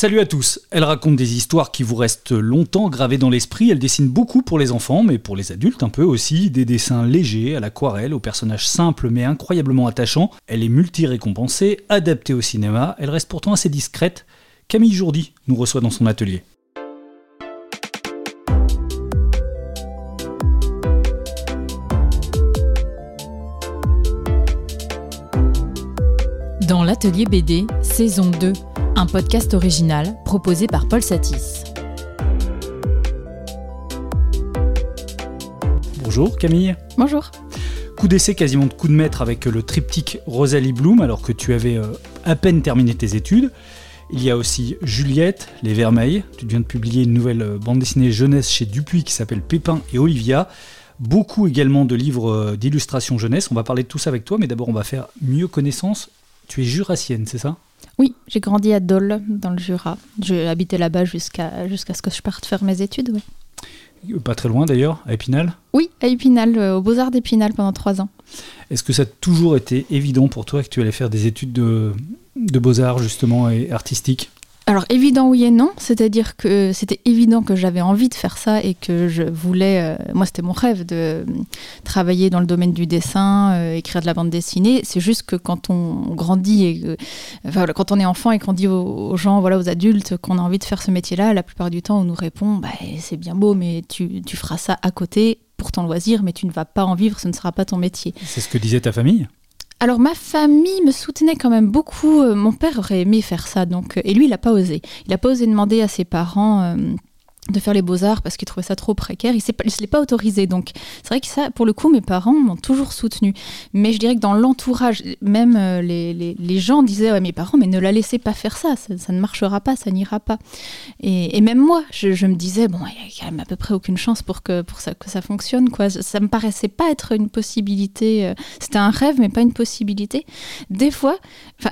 Salut à tous. Elle raconte des histoires qui vous restent longtemps gravées dans l'esprit. Elle dessine beaucoup pour les enfants, mais pour les adultes un peu aussi. Des dessins légers, à l'aquarelle, aux personnages simples mais incroyablement attachants. Elle est multi-récompensée, adaptée au cinéma. Elle reste pourtant assez discrète. Camille Jourdi nous reçoit dans son atelier. Dans l'atelier BD, saison 2, un podcast original proposé par Paul Satis. Bonjour Camille. Bonjour. Coup d'essai quasiment de coup de maître avec le triptyque Rosalie Bloom alors que tu avais euh, à peine terminé tes études. Il y a aussi Juliette, Les Vermeils. Tu viens de publier une nouvelle euh, bande dessinée jeunesse chez Dupuis qui s'appelle Pépin et Olivia. Beaucoup également de livres euh, d'illustration jeunesse. On va parler de tout ça avec toi, mais d'abord on va faire mieux connaissance tu es jurassienne, c'est ça? Oui, j'ai grandi à Dole, dans le Jura. J'ai habité là-bas jusqu'à jusqu'à ce que je parte faire mes études. Pas très loin d'ailleurs, à Épinal? Oui, à Épinal, euh, aux Beaux-Arts d'Épinal pendant trois ans. Est-ce que ça a toujours été évident pour toi que tu allais faire des études de, de Beaux-Arts justement et artistiques? Alors évident oui et non, c'est-à-dire que c'était évident que j'avais envie de faire ça et que je voulais, euh, moi c'était mon rêve de euh, travailler dans le domaine du dessin, euh, écrire de la bande dessinée. C'est juste que quand on grandit et quand on est enfant et qu'on dit aux, gens, voilà, aux adultes qu'on a envie de faire ce métier-là, la plupart du temps on nous répond, bah, c'est bien beau, mais tu, tu feras ça à côté pour ton loisir, mais tu ne vas pas en vivre, ce ne sera pas ton métier. C'est ce que disait ta famille? Alors ma famille me soutenait quand même beaucoup. Euh, mon père aurait aimé faire ça, donc euh, et lui il n'a pas osé. Il n'a pas osé demander à ses parents. Euh, de faire les beaux-arts parce qu'il trouvait ça trop précaire. Il ne se l'est pas autorisé. Donc, c'est vrai que ça, pour le coup, mes parents m'ont toujours soutenu. Mais je dirais que dans l'entourage, même euh, les, les, gens disaient à mes parents, mais ne la laissez pas faire ça, ça, ne marchera pas, ça n'ira pas. Et, même moi, je, me disais, bon, il n'y a quand même à peu près aucune chance pour que, pour ça, que ça fonctionne. Quoi. Ça me paraissait pas être une possibilité. Euh, c'était un rêve, mais pas une possibilité. Des fois,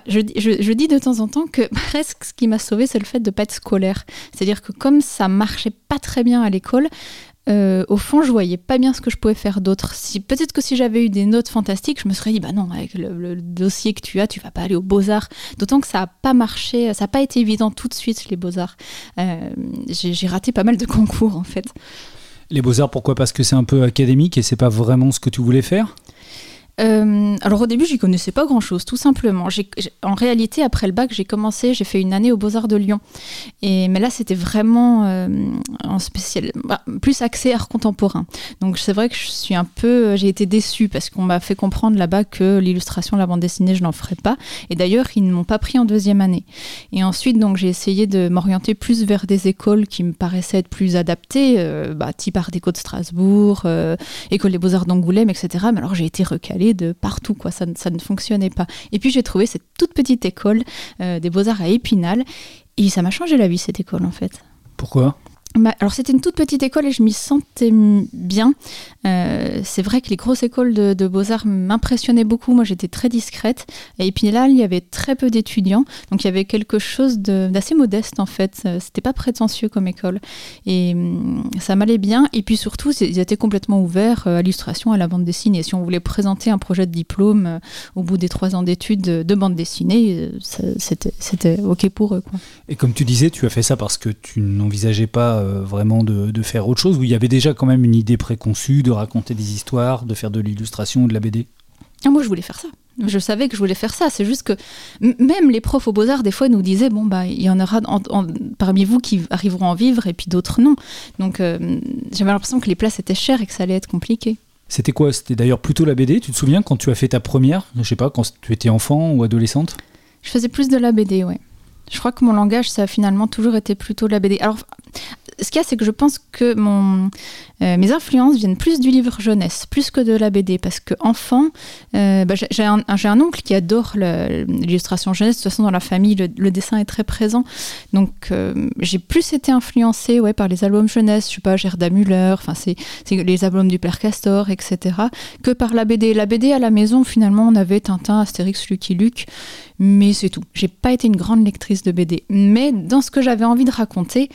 je, je, je dis de temps en temps que presque ce qui m'a sauvé, c'est le fait de ne pas être scolaire. C'est-à-dire que comme ça marchait pas très bien à l'école. Euh, au fond, je voyais pas bien ce que je pouvais faire d'autre. Si, Peut-être que si j'avais eu des notes fantastiques, je me serais dit, bah non, avec le, dossier que tu as, tu vas pas aller aux beaux-arts. D'autant que ça a pas marché, ça n'a pas été évident tout de suite, les beaux-arts. Euh, j'ai raté pas mal de concours, en fait. Les beaux-arts, pourquoi? Parce que c'est un peu académique et c'est pas vraiment ce que tu voulais faire? Euh, alors au début, j'y connaissais pas grand-chose, tout simplement. en réalité, après le bac, j'ai commencé, j'ai fait une année aux Beaux-Arts de Lyon. Et, mais là, c'était vraiment euh, spécial, bah, plus axé art contemporain. Donc c'est vrai que je suis un peu, j'ai été déçue parce qu'on m'a fait comprendre là-bas que l'illustration, la bande dessinée, je n'en ferais pas. Et d'ailleurs, ils ne m'ont pas pris en deuxième année. Et ensuite, donc j'ai essayé de m'orienter plus vers des écoles qui me paraissaient être plus adaptées, euh, bah, type Art déco de Strasbourg, École des Beaux-Arts d'Angoulême, etc. Mais alors j'ai été recalée de partout, quoi. Ça, ne fonctionnait pas. Et puis j'ai trouvé cette toute petite école euh, des beaux-arts à Épinal, et ça m'a changé la vie, cette école, en fait. Pourquoi? Alors c'était une toute petite école et je m'y sentais bien. Euh, c'est vrai que les grosses écoles de, beaux-arts m'impressionnaient beaucoup. Moi j'étais très discrète. Et puis là, il y avait très peu d'étudiants. Donc il y avait quelque chose d'assez modeste en fait. Euh, c'était pas prétentieux comme école. Et hum, ça m'allait bien. Et puis surtout, ils étaient complètement ouverts euh, à l'illustration, à la bande dessinée. Si on voulait présenter un projet de diplôme au bout des trois ans d'études de, bande dessinée, c'était OK pour eux. Et comme tu disais, tu as fait ça parce que tu n'envisageais pas euh, vraiment de, faire autre chose, où il y avait déjà quand même une idée préconçue de raconter des histoires, de faire de l'illustration ou de la BD ah, Moi, je voulais faire ça. Je savais que je voulais faire ça. C'est juste que même les profs aux Beaux-Arts, des fois, nous disaient bon, bah, il y en aura parmi vous qui arriveront à en vivre et puis d'autres non. Donc, euh, j'avais l'impression que les places étaient chères et que ça allait être compliqué. C'était quoi? C'était d'ailleurs plutôt la BD. Tu te souviens quand tu as fait ta première? Je sais pas, quand tu étais enfant ou adolescente? Je faisais plus de la BD, ouais. Je crois que mon langage, ça a finalement toujours été plutôt la BD. Alors, ce qu'il y a, c'est que je pense que euh, mes influences viennent plus du livre jeunesse, plus que de la BD, parce que enfant, euh, bah, j'ai un, un, oncle qui adore l'illustration jeunesse. De toute façon, dans la famille, le, dessin est très présent. Donc, euh, j'ai plus été influencée ouais, par les albums jeunesse, je sais pas, Gerda Müller, enfin, c'est les albums du Père Castor, etc., que par la BD. La BD à la maison, finalement, on avait Tintin, Astérix, Lucky Luke, mais c'est tout. J'ai pas été une grande lectrice de BD. Mais dans ce que j'avais envie de raconter,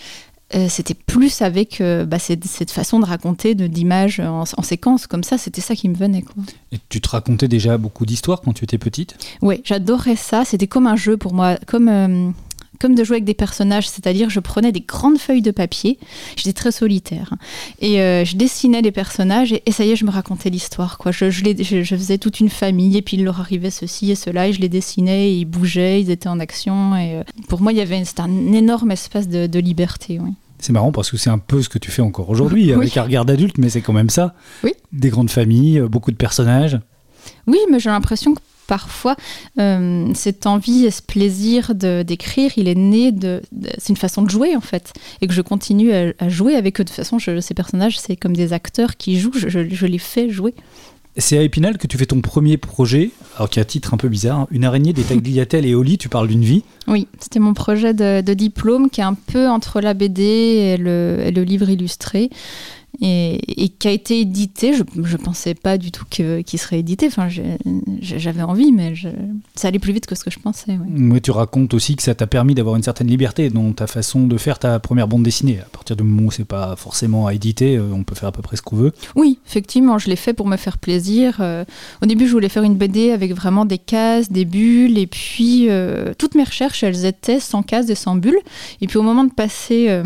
euh, c'était plus avec euh, bah, cette, façon de raconter d'images en, séquence comme ça, c'était ça qui me venait. Quoi. Et tu te racontais déjà beaucoup d'histoires quand tu étais petite? Oui, j'adorais ça, c'était comme un jeu pour moi, comme... Euh, comme de jouer avec des personnages, c'est-à-dire je prenais des grandes feuilles de papier, j'étais très solitaire, hein, et je dessinais des personnages et, ça y est, je me racontais l'histoire. Quoi. Je, je, faisais toute une famille et puis il leur arrivait ceci et cela et je les dessinais, ils bougeaient, ils étaient en action. Et pour moi, il y avait un énorme espace de, liberté. C'est marrant parce que c'est un peu ce que tu fais encore aujourd'hui avec un regard d'adulte, mais c'est quand même ça. Oui. Des grandes familles, beaucoup de personnages. Oui, mais j'ai l'impression que parfois, euh, cette envie et ce plaisir d'écrire, il est né de. c'est une façon de jouer en fait. Et que je continue à, jouer avec eux. De toute façon, ces personnages, c'est comme des acteurs qui jouent, je, les fais jouer. C'est à Épinal que tu fais ton premier projet, alors qui a un titre un peu bizarre, hein. Une araignée, des tagliatelles et au lit, tu parles d'une vie. Oui, c'était mon projet de, diplôme qui est un peu entre la BD et le, et le livre illustré et, qui a été édité. Je ne pensais pas du tout qu'il serait édité. Enfin, j'avais envie, mais ça allait plus vite que ce que je pensais. Mais tu racontes aussi que ça t'a permis d'avoir une certaine liberté dans ta façon de faire ta première bande dessinée. À partir du moment où c'est pas forcément à éditer, euh, on peut faire à peu près ce qu'on veut. Oui, effectivement, je l'ai fait pour me faire plaisir. Euh, au début, je voulais faire une BD avec vraiment des cases, des bulles, et puis euh, toutes mes recherches, elles étaient sans cases et sans bulles. Et puis au moment de passer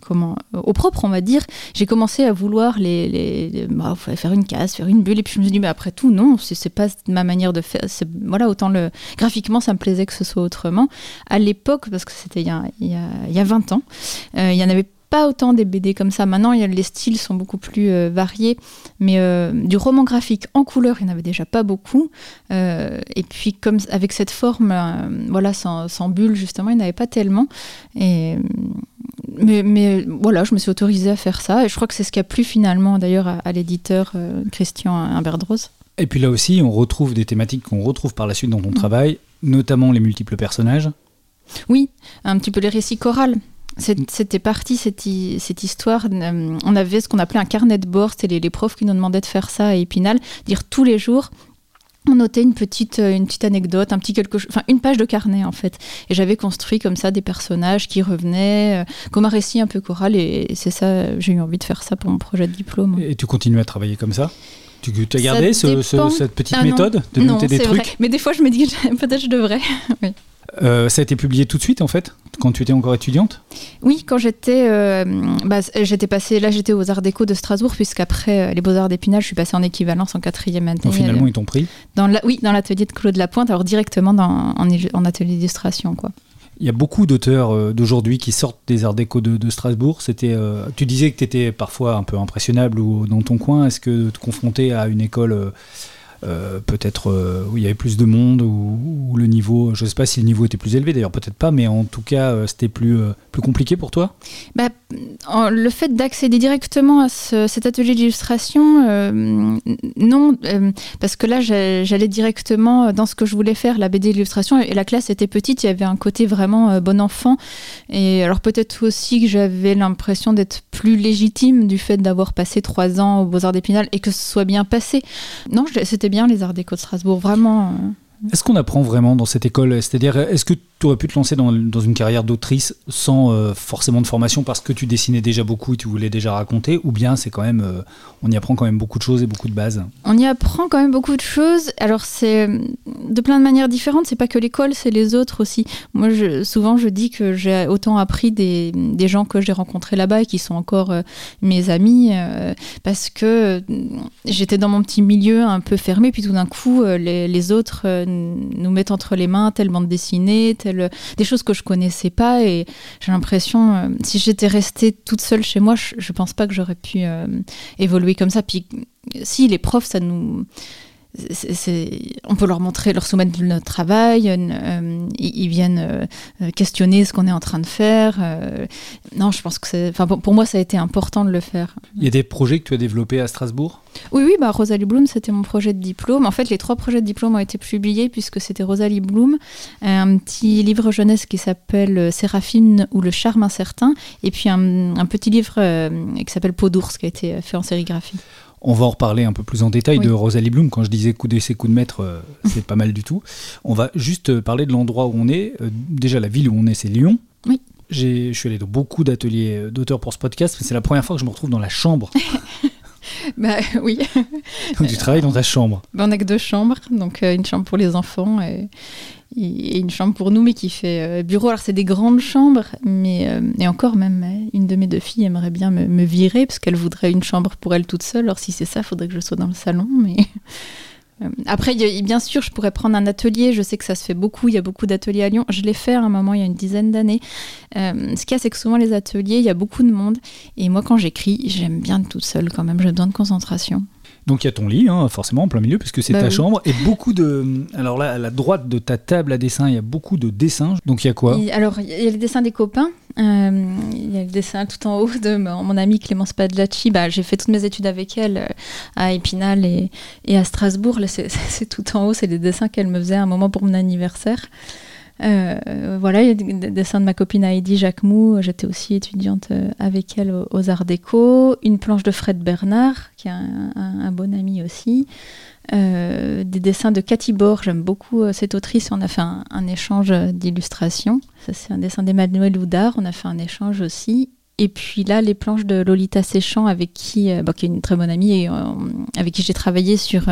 comment, au propre, on va dire, j'ai commencé à vouloir les, bah, faire une case, faire une bulle, et puis je me suis dit, mais après tout, non, c'est pas ma manière de faire. Voilà, autant le graphiquement, ça me plaisait que ce soit autrement. À l'époque, parce que c'était il, il, y a 20 ans, euh, il y en avait pas autant des BD comme ça. Maintenant, les styles sont beaucoup plus euh, variés, mais euh, du roman graphique en couleur, il n'y en avait déjà pas beaucoup. et puis, comme avec cette forme, voilà, sans, sans, bulle justement, il n'y en avait pas tellement. Et mais, voilà, je me suis autorisée à faire ça et je crois que c'est ce qui a plu finalement d'ailleurs à, l'éditeur euh, Christian Imberdrose. Et puis là aussi, on retrouve des thématiques qu'on retrouve par la suite dans ton mm. travail, notamment les multiples personnages. Oui, un petit peu les récits chorales. C'était parti, cette, cette histoire. Euh, on avait ce qu'on appelait un carnet de bord. C'était les, les, profs qui nous demandaient de faire ça à Épinal, dire tous les jours on notait une petite, euh, une petite anecdote, un petit quelque chose, enfin une page de carnet en fait. Et j'avais construit comme ça des personnages qui revenaient, euh, comme un récit un peu choral. Et c'est ça, j'ai eu envie de faire ça pour mon projet de diplôme. Et tu continues à travailler comme ça? Tu as gardé cette petite ah méthode de noter des trucs vrai. Mais des fois, je me dis peut-être je devrais. oui. Euh, ça a été publié tout de suite en fait, quand tu étais encore étudiante? Oui, quand j'étais, euh, bah, j'étais passée, là j'étais aux Arts Déco de Strasbourg, puisqu'après euh, les Beaux-Arts d'Épinal, je suis passée en équivalence en quatrième année. Donc finalement, ils t'ont pris? dans la, Oui, dans l'atelier de Claude Lapointe, alors directement dans, en, atelier d'illustration. quoi. Il y a beaucoup d'auteurs d'aujourd'hui qui sortent des Arts Déco de, Strasbourg. C'était, tu disais que tu étais parfois un peu impressionnable ou dans ton coin. Est-ce que te confronter à une école euh, peut-être euh, où il y avait plus de monde, ou le niveau, je ne sais pas si le niveau était plus élevé d'ailleurs, peut-être pas, mais en tout cas euh, c'était plus, plus compliqué pour toi? Bah, Le fait d'accéder directement à cet atelier d'illustration, non, parce que là j'allais directement dans ce que je voulais faire, la BD d'illustration, et la classe était petite, il y avait un côté vraiment bon enfant, et alors peut-être aussi que j'avais l'impression d'être plus légitime du fait d'avoir passé trois ans aux Beaux-Arts d'Épinal et que ce soit bien passé. Non, c'était bien les Arts Déco de Strasbourg, vraiment. Euh. Est-ce qu'on apprend vraiment dans cette école? C'est-à-dire, est-ce que tu aurais pu te lancer dans, une carrière d'autrice sans euh, forcément de formation parce que tu dessinais déjà beaucoup et tu voulais déjà raconter? Ou bien c'est quand même, euh, on y apprend quand même beaucoup de choses et beaucoup de bases? On y apprend quand même beaucoup de choses. Alors c'est de plein de manières différentes. C'est pas que l'école, c'est les autres aussi. Moi, souvent, je dis que j'ai autant appris des, gens que j'ai rencontrés là-bas et qui sont encore mes amis parce que j'étais dans mon petit milieu un peu fermé, puis tout d'un coup, les autres nous mettent entre les mains telle bande dessinée, telle... des choses que je connaissais pas. Et j'ai l'impression, euh, si j'étais restée toute seule chez moi, je, je pense pas que j'aurais pu euh, évoluer comme ça. Puis si les profs, ça nous on peut leur montrer, leur soumettre notre travail, euh, ils, viennent euh, questionner ce qu'on est en train de faire. Euh, non, je pense que c'est, enfin, pour, moi, ça a été important de le faire. Il y a des projets que tu as développés à Strasbourg? Oui, oui, bah, Rosalie Bloom, c'était mon projet de diplôme. En fait, les trois projets de diplôme ont été publiés puisque c'était Rosalie Bloom, un petit livre jeunesse qui s'appelle Séraphine ou le charme incertain, et puis un, un petit livre qui s'appelle Peau d'ours qui a été fait en sérigraphie. On va en reparler un peu plus en détail de Rosalie Bloom. Quand je disais coup d'essai, coup de maître, euh, c'est pas mal du tout. On va juste euh, parler de l'endroit où on est. Euh, déjà, la ville où on est, c'est Lyon. Oui. Je suis allé dans beaucoup d'ateliers d'auteurs pour ce podcast, mais c'est la première fois que je me retrouve dans la chambre. bah oui. Donc tu travailles dans ta chambre. Bah, on n'a que deux chambres, donc une chambre pour les enfants et, et une chambre pour nous, mais qui fait bureau. Alors c'est des grandes chambres, mais et encore même, une de mes deux filles aimerait bien me, virer parce qu'elle voudrait une chambre pour elle toute seule. Alors si c'est ça, il faudrait que je sois dans le salon, mais euh, après, bien sûr, je pourrais prendre un atelier. Je sais que ça se fait beaucoup. Il y a beaucoup d'ateliers à Lyon. Je l'ai fait à un moment il y a une dizaine d'années. Euh, ce qu'il y a, c'est que souvent les ateliers, il y a beaucoup de monde. Et moi, quand j'écris, j'aime bien toute seule quand même. J'ai besoin de concentration. Donc il y a ton lit, hein, forcément en plein milieu, puisque c'est Bah ta oui. chambre, et beaucoup de. Alors là, à la droite de ta table à dessin, il y a beaucoup de dessins. Donc il y a quoi? Et alors, il y a le dessin des copains. Euh, il y a le dessin tout en haut de mon, mon amie Clémence Padlacci. Bah, j'ai fait toutes mes études avec elle euh, à Épinal et, et à Strasbourg. Là, c'est c'est tout en haut. C'est des dessins qu'elle me faisait à un moment pour mon anniversaire. Euh, voilà, il y a des, des dessins de ma copine Heidi Jacquemou. J'étais aussi étudiante euh, avec elle aux, Arts Déco. Une planche de Fred Bernard, qui est un, bon ami aussi. Euh, des dessins de Cathy Bord, j'aime beaucoup cette autrice. On a fait un, échange d'illustrations. Ça, c'est un dessin d'Emmanuel Houdard. On a fait un échange aussi. Et puis là, les planches de Lolita Séchant, avec qui, qui est une très bonne amie et avec qui j'ai travaillé sur,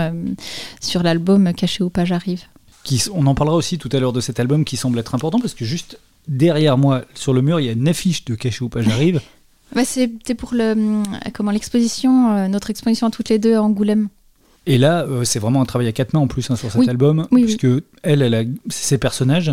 sur l'album Caché ou pas j'arrive. Qui- On en parlera aussi tout à l'heure de cet album qui semble être important, parce que juste derrière moi, sur le mur, il y a une affiche de Caché ou pas j'arrive. Bah, C'était pour le, hum, comment l'exposition, euh, notre exposition toutes les deux à Angoulême. Et là, euh, c'est vraiment un travail à quatre mains en plus hein, sur cet Oui. album, Oui, oui. puisque elle, elle a ses personnages.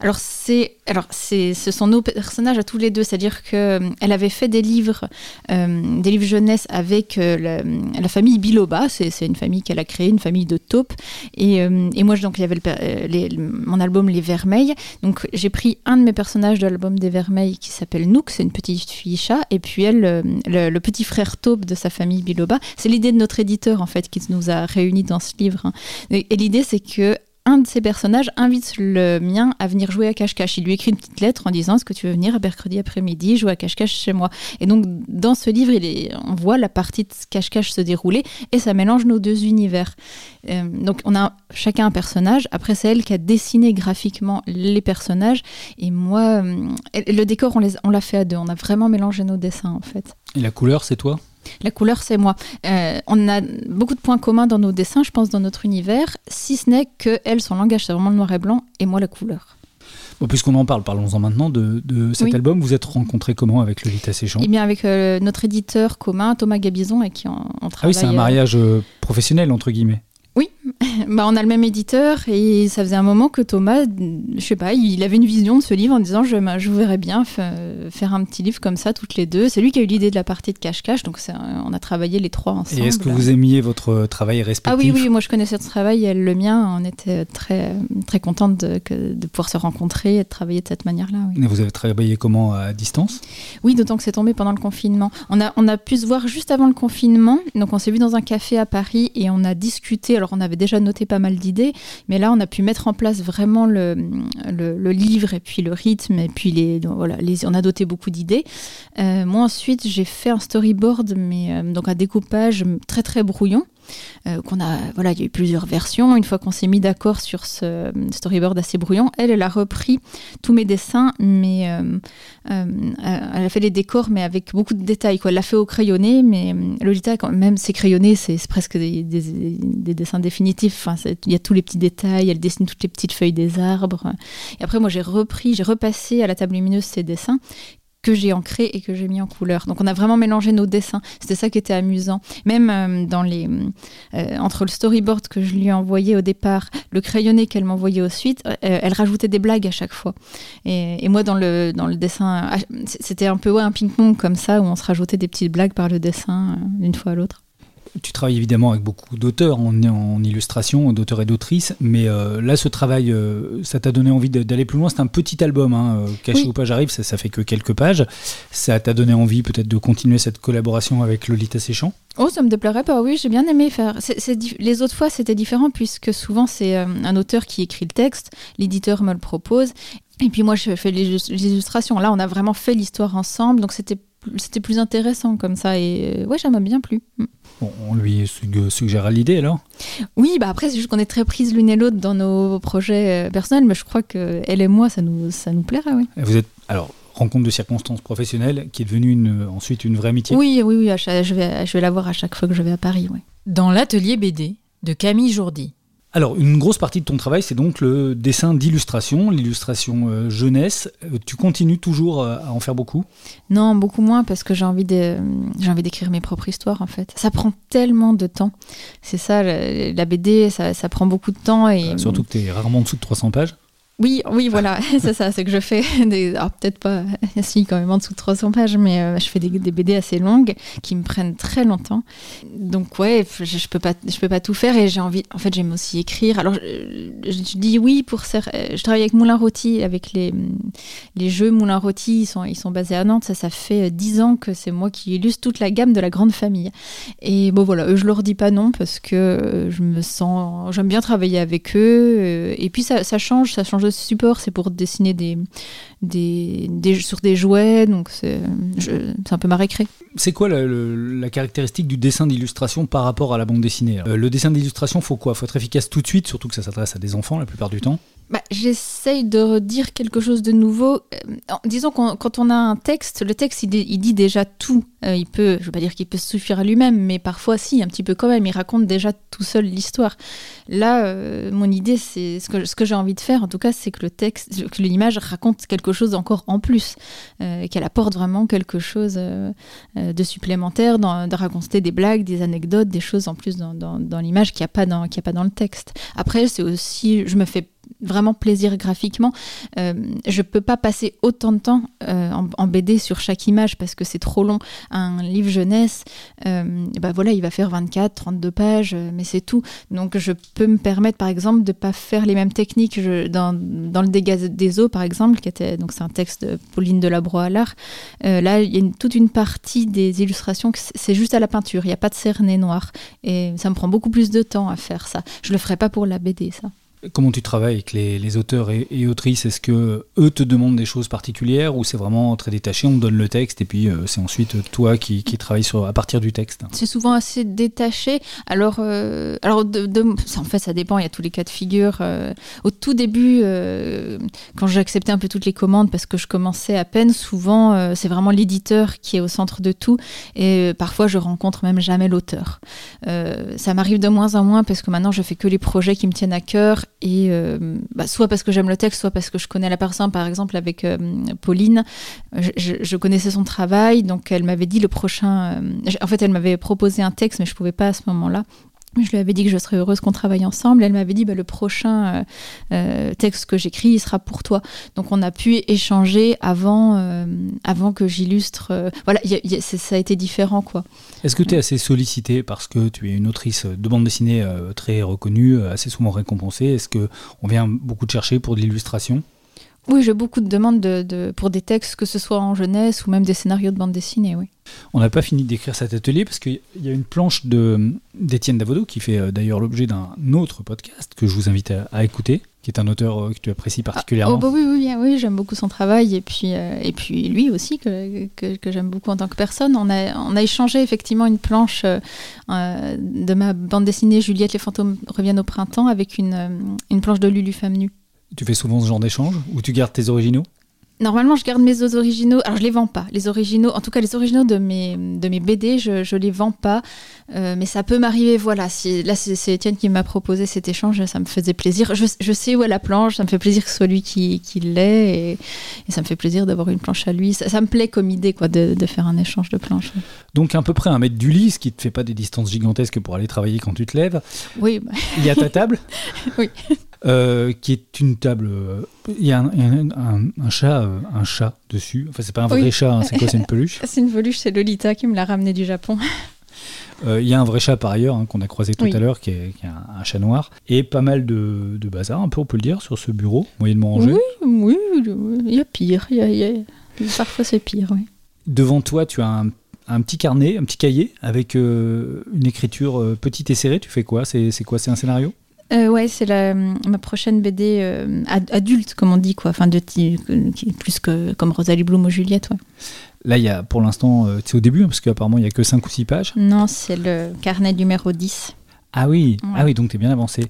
Alors, c'est, alors c'est, ce sont nos personnages à tous les deux, c'est-à-dire qu'elle avait fait des livres, euh, des livres jeunesse avec euh, la, famille Biloba, c'est, c'est une famille qu'elle a créée, une famille de taupes. Et, euh, et moi, donc, il y avait le euh, mon album Les Vermeils. Donc, j'ai pris un de mes personnages de l'album des Vermeils qui s'appelle Nook, c'est une petite fille chat, et puis elle, euh, le, petit frère taupe de sa famille Biloba. C'est l'idée de notre éditeur, en fait, qui nous a réunis dans ce livre. hein. Et l'idée, c'est que un de ces personnages invite le mien à venir jouer à cache-cache. Il lui écrit une petite lettre en disant Est-ce que tu veux venir à mercredi après-midi jouer à cache-cache chez moi? Et donc, dans ce livre, il on voit la partie de cache-cache se dérouler et ça mélange nos deux univers. Euh, donc, on a chacun un personnage. Après, c'est elle qui a dessiné graphiquement les personnages. Et moi, euh, le décor, on l'a fait à deux. On a vraiment mélangé nos dessins, en fait. Et la couleur, c'est toi? La couleur, c'est moi. Euh, on a beaucoup de points communs dans nos dessins, je pense, dans notre univers, si ce n'est que elle, son langage, c'est vraiment le noir et blanc, et moi, la couleur. Bon, Puisqu'on en parle, parlons-en maintenant de, de cet Oui. album. Vous êtes rencontrés comment avec Lolita Séchant? Et bien avec euh, notre éditeur commun, Thomas Gabizon, avec qui on, on Ah oui, travaille. c'est un euh, mariage euh, professionnel, entre guillemets. bah, on a le même éditeur, et ça faisait un moment que Thomas, je sais pas, il avait une vision de ce livre en disant je, je vous verrais bien fa- faire un petit livre comme ça, toutes les deux. C'est lui qui a eu l'idée de la partie de cache-cache, donc on a travaillé les trois ensemble. Et est-ce que vous aimiez votre travail respectif? Ah oui, oui, moi je connaissais ce travail et elle le mien. On était très, très contente de, pouvoir se rencontrer et de travailler de cette manière-là. Oui, Et Vous avez travaillé comment à distance? Oui d'autant que c'est tombé pendant le confinement. On a, on a pu se voir juste avant le confinement. Donc on s'est vu dans un café à Paris et on a discuté. Alors on avait déjà noté pas mal d'idées, mais là on a pu mettre en place vraiment le, livre et puis le rythme et puis les, voilà, les, on a doté beaucoup d'idées. Euh, moi ensuite j'ai fait un storyboard, mais euh, donc un découpage très très brouillon. Euh, qu'on a voilà il y a eu plusieurs versions. Une fois qu'on s'est mis d'accord sur ce storyboard assez brouillon elle a repris tous mes dessins mais euh, euh, elle a fait les décors mais avec beaucoup de détails quoi. Elle l'a fait au crayonné mais euh, Lolita quand même c'est crayonné c'est presque des, des- des dessins définitifs. Enfin, il y a tous les petits détails elle dessine toutes les petites feuilles des arbres. Et après moi j'ai repris j'ai repassé à la table lumineuse ces dessins que j'ai ancré et que j'ai mis en couleur. Donc on a vraiment mélangé nos dessins. C'était ça qui était amusant. Même euh, dans les euh, entre le storyboard que je lui ai envoyé au départ, le crayonné qu'elle m'envoyait ensuite, euh, elle rajoutait des blagues à chaque fois. Et, et moi dans le dans le dessin, ah, c'était un peu ouais, un ping-pong comme ça où on se rajoutait des petites blagues par le dessin euh, d'une fois à l'autre. Tu travailles évidemment avec beaucoup d'auteurs en, en illustration, d'auteurs et d'autrices, mais euh, là, ce travail, euh, ça t'a donné envie d'aller plus loin. C'est un petit album, hein, euh, Caché Oui. ou pas, j'arrive, ça, ça fait que quelques pages. Ça t'a donné envie peut-être de continuer cette collaboration avec Lolita Séchant Oh, ça me déplairait pas. Oui, j'ai bien aimé faire. les autres fois, c'était différent puisque souvent c'est euh, un auteur qui écrit le texte, l'éditeur me le propose, et puis moi je fais les, les illustrations. Là, on a vraiment fait l'histoire ensemble, donc c'était c'était plus intéressant comme ça. Et euh, ouais, ça m'a bien plu. Mm. Bon, on lui sug- suggérera l'idée alors? Oui, bah après c'est juste qu'on est très prises l'une et l'autre dans nos projets euh, personnels, mais je crois que elle et moi, ça nous ça nous plairait, oui. Et Vous êtes, alors, rencontre de circonstances professionnelles qui est devenue une, ensuite une vraie amitié? Oui, oui, oui. chaque- je vais je vais la voir à chaque fois que je vais à Paris, oui. Dans l'atelier BD de Camille Jourdi. Alors, une grosse partie de ton travail, c'est donc le dessin d'illustration, l'illustration euh, jeunesse. Euh, tu continues toujours euh, à en faire beaucoup? Non, beaucoup moins parce que j'ai envie de, j'ai envie d'écrire mes propres histoires en fait. Ça prend tellement de temps. C'est ça, la, la BD, ça, ça prend beaucoup de temps et Surtout que tu es rarement en dessous de 300 pages. Oui, oui, voilà, c'est ça, c'est que je fais des. Alors peut-être pas, si, quand même en dessous de 300 pages, mais euh, je fais des, BD assez longues qui me prennent très longtemps. Donc, ouais, je, je peux pas, je peux pas tout faire et j'ai envie. En fait, j'aime aussi écrire. Alors, je, dis oui pour. euh, Je travaille avec Moulin Rôti, avec les, les jeux Moulin Rôti, ils sont, ils sont basés à Nantes. Ça, ça fait euh, 10 ans que c'est moi qui illustre toute la gamme de la grande famille. Et bon, voilà, je leur dis pas non parce que euh, je me sens. J'aime bien travailler avec eux. euh, Et puis, ça, ça change, ça change de support. C'est pour dessiner des, des, sur des jouets. Donc, c'est un peu ma récré. C'est quoi la caractéristique du dessin d'illustration par rapport à la bande dessinée Euh, Le dessin d'illustration, faut quoi? Faut être efficace tout de suite, surtout que ça s'adresse à des enfants la plupart du temps. Bah, J'essaye de redire quelque chose de nouveau. Euh, disons qu'on- quand on a un texte, le texte il, dit- déjà tout. Euh, il peut, je veux pas dire qu'il peut suffire à lui-même, mais parfois si, un petit peu quand même. Il raconte déjà tout seul l'histoire. Là, euh, mon idée, c'est ce que, ce que j'ai envie de faire, en tout cas, c'est que le texte, que l'image raconte quelque chose encore en plus, qu'elle apporte vraiment quelque chose de supplémentaire, dans, de raconter des blagues, des anecdotes, des choses en plus dans, dans- l'image qu'il n'y a pas dans, a pas dans le texte. Après, c'est aussi, je me fais vraiment plaisir graphiquement. Euh, je peux pas passer autant de temps euh, en, BD sur chaque image parce que c'est trop long. Un livre jeunesse, euh, bah voilà, il va faire 24, 32 pages, euh, mais c'est tout. Donc je peux me permettre, par exemple, de pas faire les mêmes techniques dans, le dégât des eaux, par exemple, qui était donc c'est un texte de Pauline Delabroix allard Euh, là, il y a toute une partie des illustrations que c'est- juste à la peinture. Il n'y a pas de cerné noir et ça me prend beaucoup plus de temps à faire ça. Je le ferai pas pour la BD, ça. Comment tu travailles avec les, auteurs et, autrices? Est-ce que eux te demandent des choses particulières ou c'est vraiment très détaché On donne le texte et puis euh, c'est ensuite toi qui, travailles sur, à partir du texte? C'est souvent assez détaché. Alors, euh, alors en fait, ça dépend. Il y a tous les cas de figure. Euh, au tout début, euh, quand j'ai accepté un peu toutes les commandes parce que je commençais à peine, souvent, euh, c'est vraiment l'éditeur qui est au centre de tout. Et euh, parfois, je rencontre même jamais l'auteur. Euh, ça m'arrive de moins en moins parce que maintenant, je fais que les projets qui me tiennent à cœur. Et euh, bah, soit parce que j'aime le texte, soit parce que je connais la personne. Par exemple, avec euh, Pauline, je, je- connaissais son travail, donc elle m'avait dit le prochain. euh, en fait, elle m'avait proposé un texte, mais je pouvais pas à ce moment-là. Je lui avais dit que je serais heureuse qu'on travaille ensemble. Elle m'avait dit bah, le prochain euh, euh, texte que j'écris, il sera pour toi. Donc on a pu échanger avant, euh, avant que j'illustre. voilà, il y a- il y a- c'est- ça a été différent, quoi. Est-ce que tu es assez sollicité parce que tu es une autrice de bande dessinée très reconnue, assez souvent récompensée? Est-ce que on vient beaucoup te chercher pour de l'illustration? Oui, j'ai beaucoup de demandes de, de- pour des textes, que ce soit en jeunesse ou même des scénarios de bande dessinée. Oui. On n'a pas fini d'écrire cet atelier parce qu'il y a une planche d'Étienne Davodo qui fait euh, d'ailleurs l'objet d'un autre podcast que je vous invite à, à écouter, qui est un auteur euh, que tu apprécies particulièrement. Oh, bah oui, oui, oui, j'aime beaucoup son travail et puis, euh, et puis lui aussi que, que, que j'aime beaucoup en tant que personne. On a, on a échangé effectivement une planche euh, de ma bande dessinée Juliette, les fantômes reviennent au printemps avec une, une planche de Lulu Femme Nue. Tu fais souvent ce genre d'échange où tu gardes tes originaux? Normalement, je garde mes originaux. Alors, je les vends pas. Les originaux, en tout cas, les originaux de mes, de mes BD, je, je les vends pas. Euh, mais ça peut m'arriver. Voilà. Si, là, c'est c'est Étienne qui m'a proposé cet échange. Ça me faisait plaisir. Je, je sais où est la planche. Ça me fait plaisir que ce soit lui qui, qui l'ait. Et, et ça me fait plaisir d'avoir une planche à lui. Ça, ça me plaît comme idée, quoi, de, de faire un échange de planches. Donc à peu près un mètre du lit, ce qui te fait pas des distances gigantesques pour aller travailler quand tu te lèves. Oui, bah, Il y a ta table? Oui. Euh, qui est une table. euh, Il y a un, un- un- un chat, euh, un chat dessus. Enfin, c'est pas un vrai Oui. chat. hein, c'est quoi C'est une peluche. c'est une peluche. C'est Lolita qui me l'a ramené du Japon. Euh, Il y a un vrai chat par ailleurs hein, qu'on a croisé tout Oui. à l'heure, qui est, qui est un, un chat noir, et pas mal de, de bazar, un peu on peut le dire, sur ce bureau moyennement rangé. Oui, oui, il y a pire. Il y a- y a- Parfois, c'est pire, oui. Devant toi, tu as un, un petit carnet, un petit cahier avec euh, une écriture euh, petite et serrée. Tu fais quoi? C'est quoi? C'est un scénario? Euh, ouais, c'est ma prochaine BD euh, ad- adulte, comme on dit, quoi. Enfin, de, plus que comme Rosalie Bloom ou Juliette, ouais. Là, il y a pour l'instant, euh, c'est au début, hein, parce qu'apparemment, il y a que 5 ou 6 pages. Non, c'est le carnet numéro 10. Ah oui, Ouais. ah oui donc tu es bien avancé.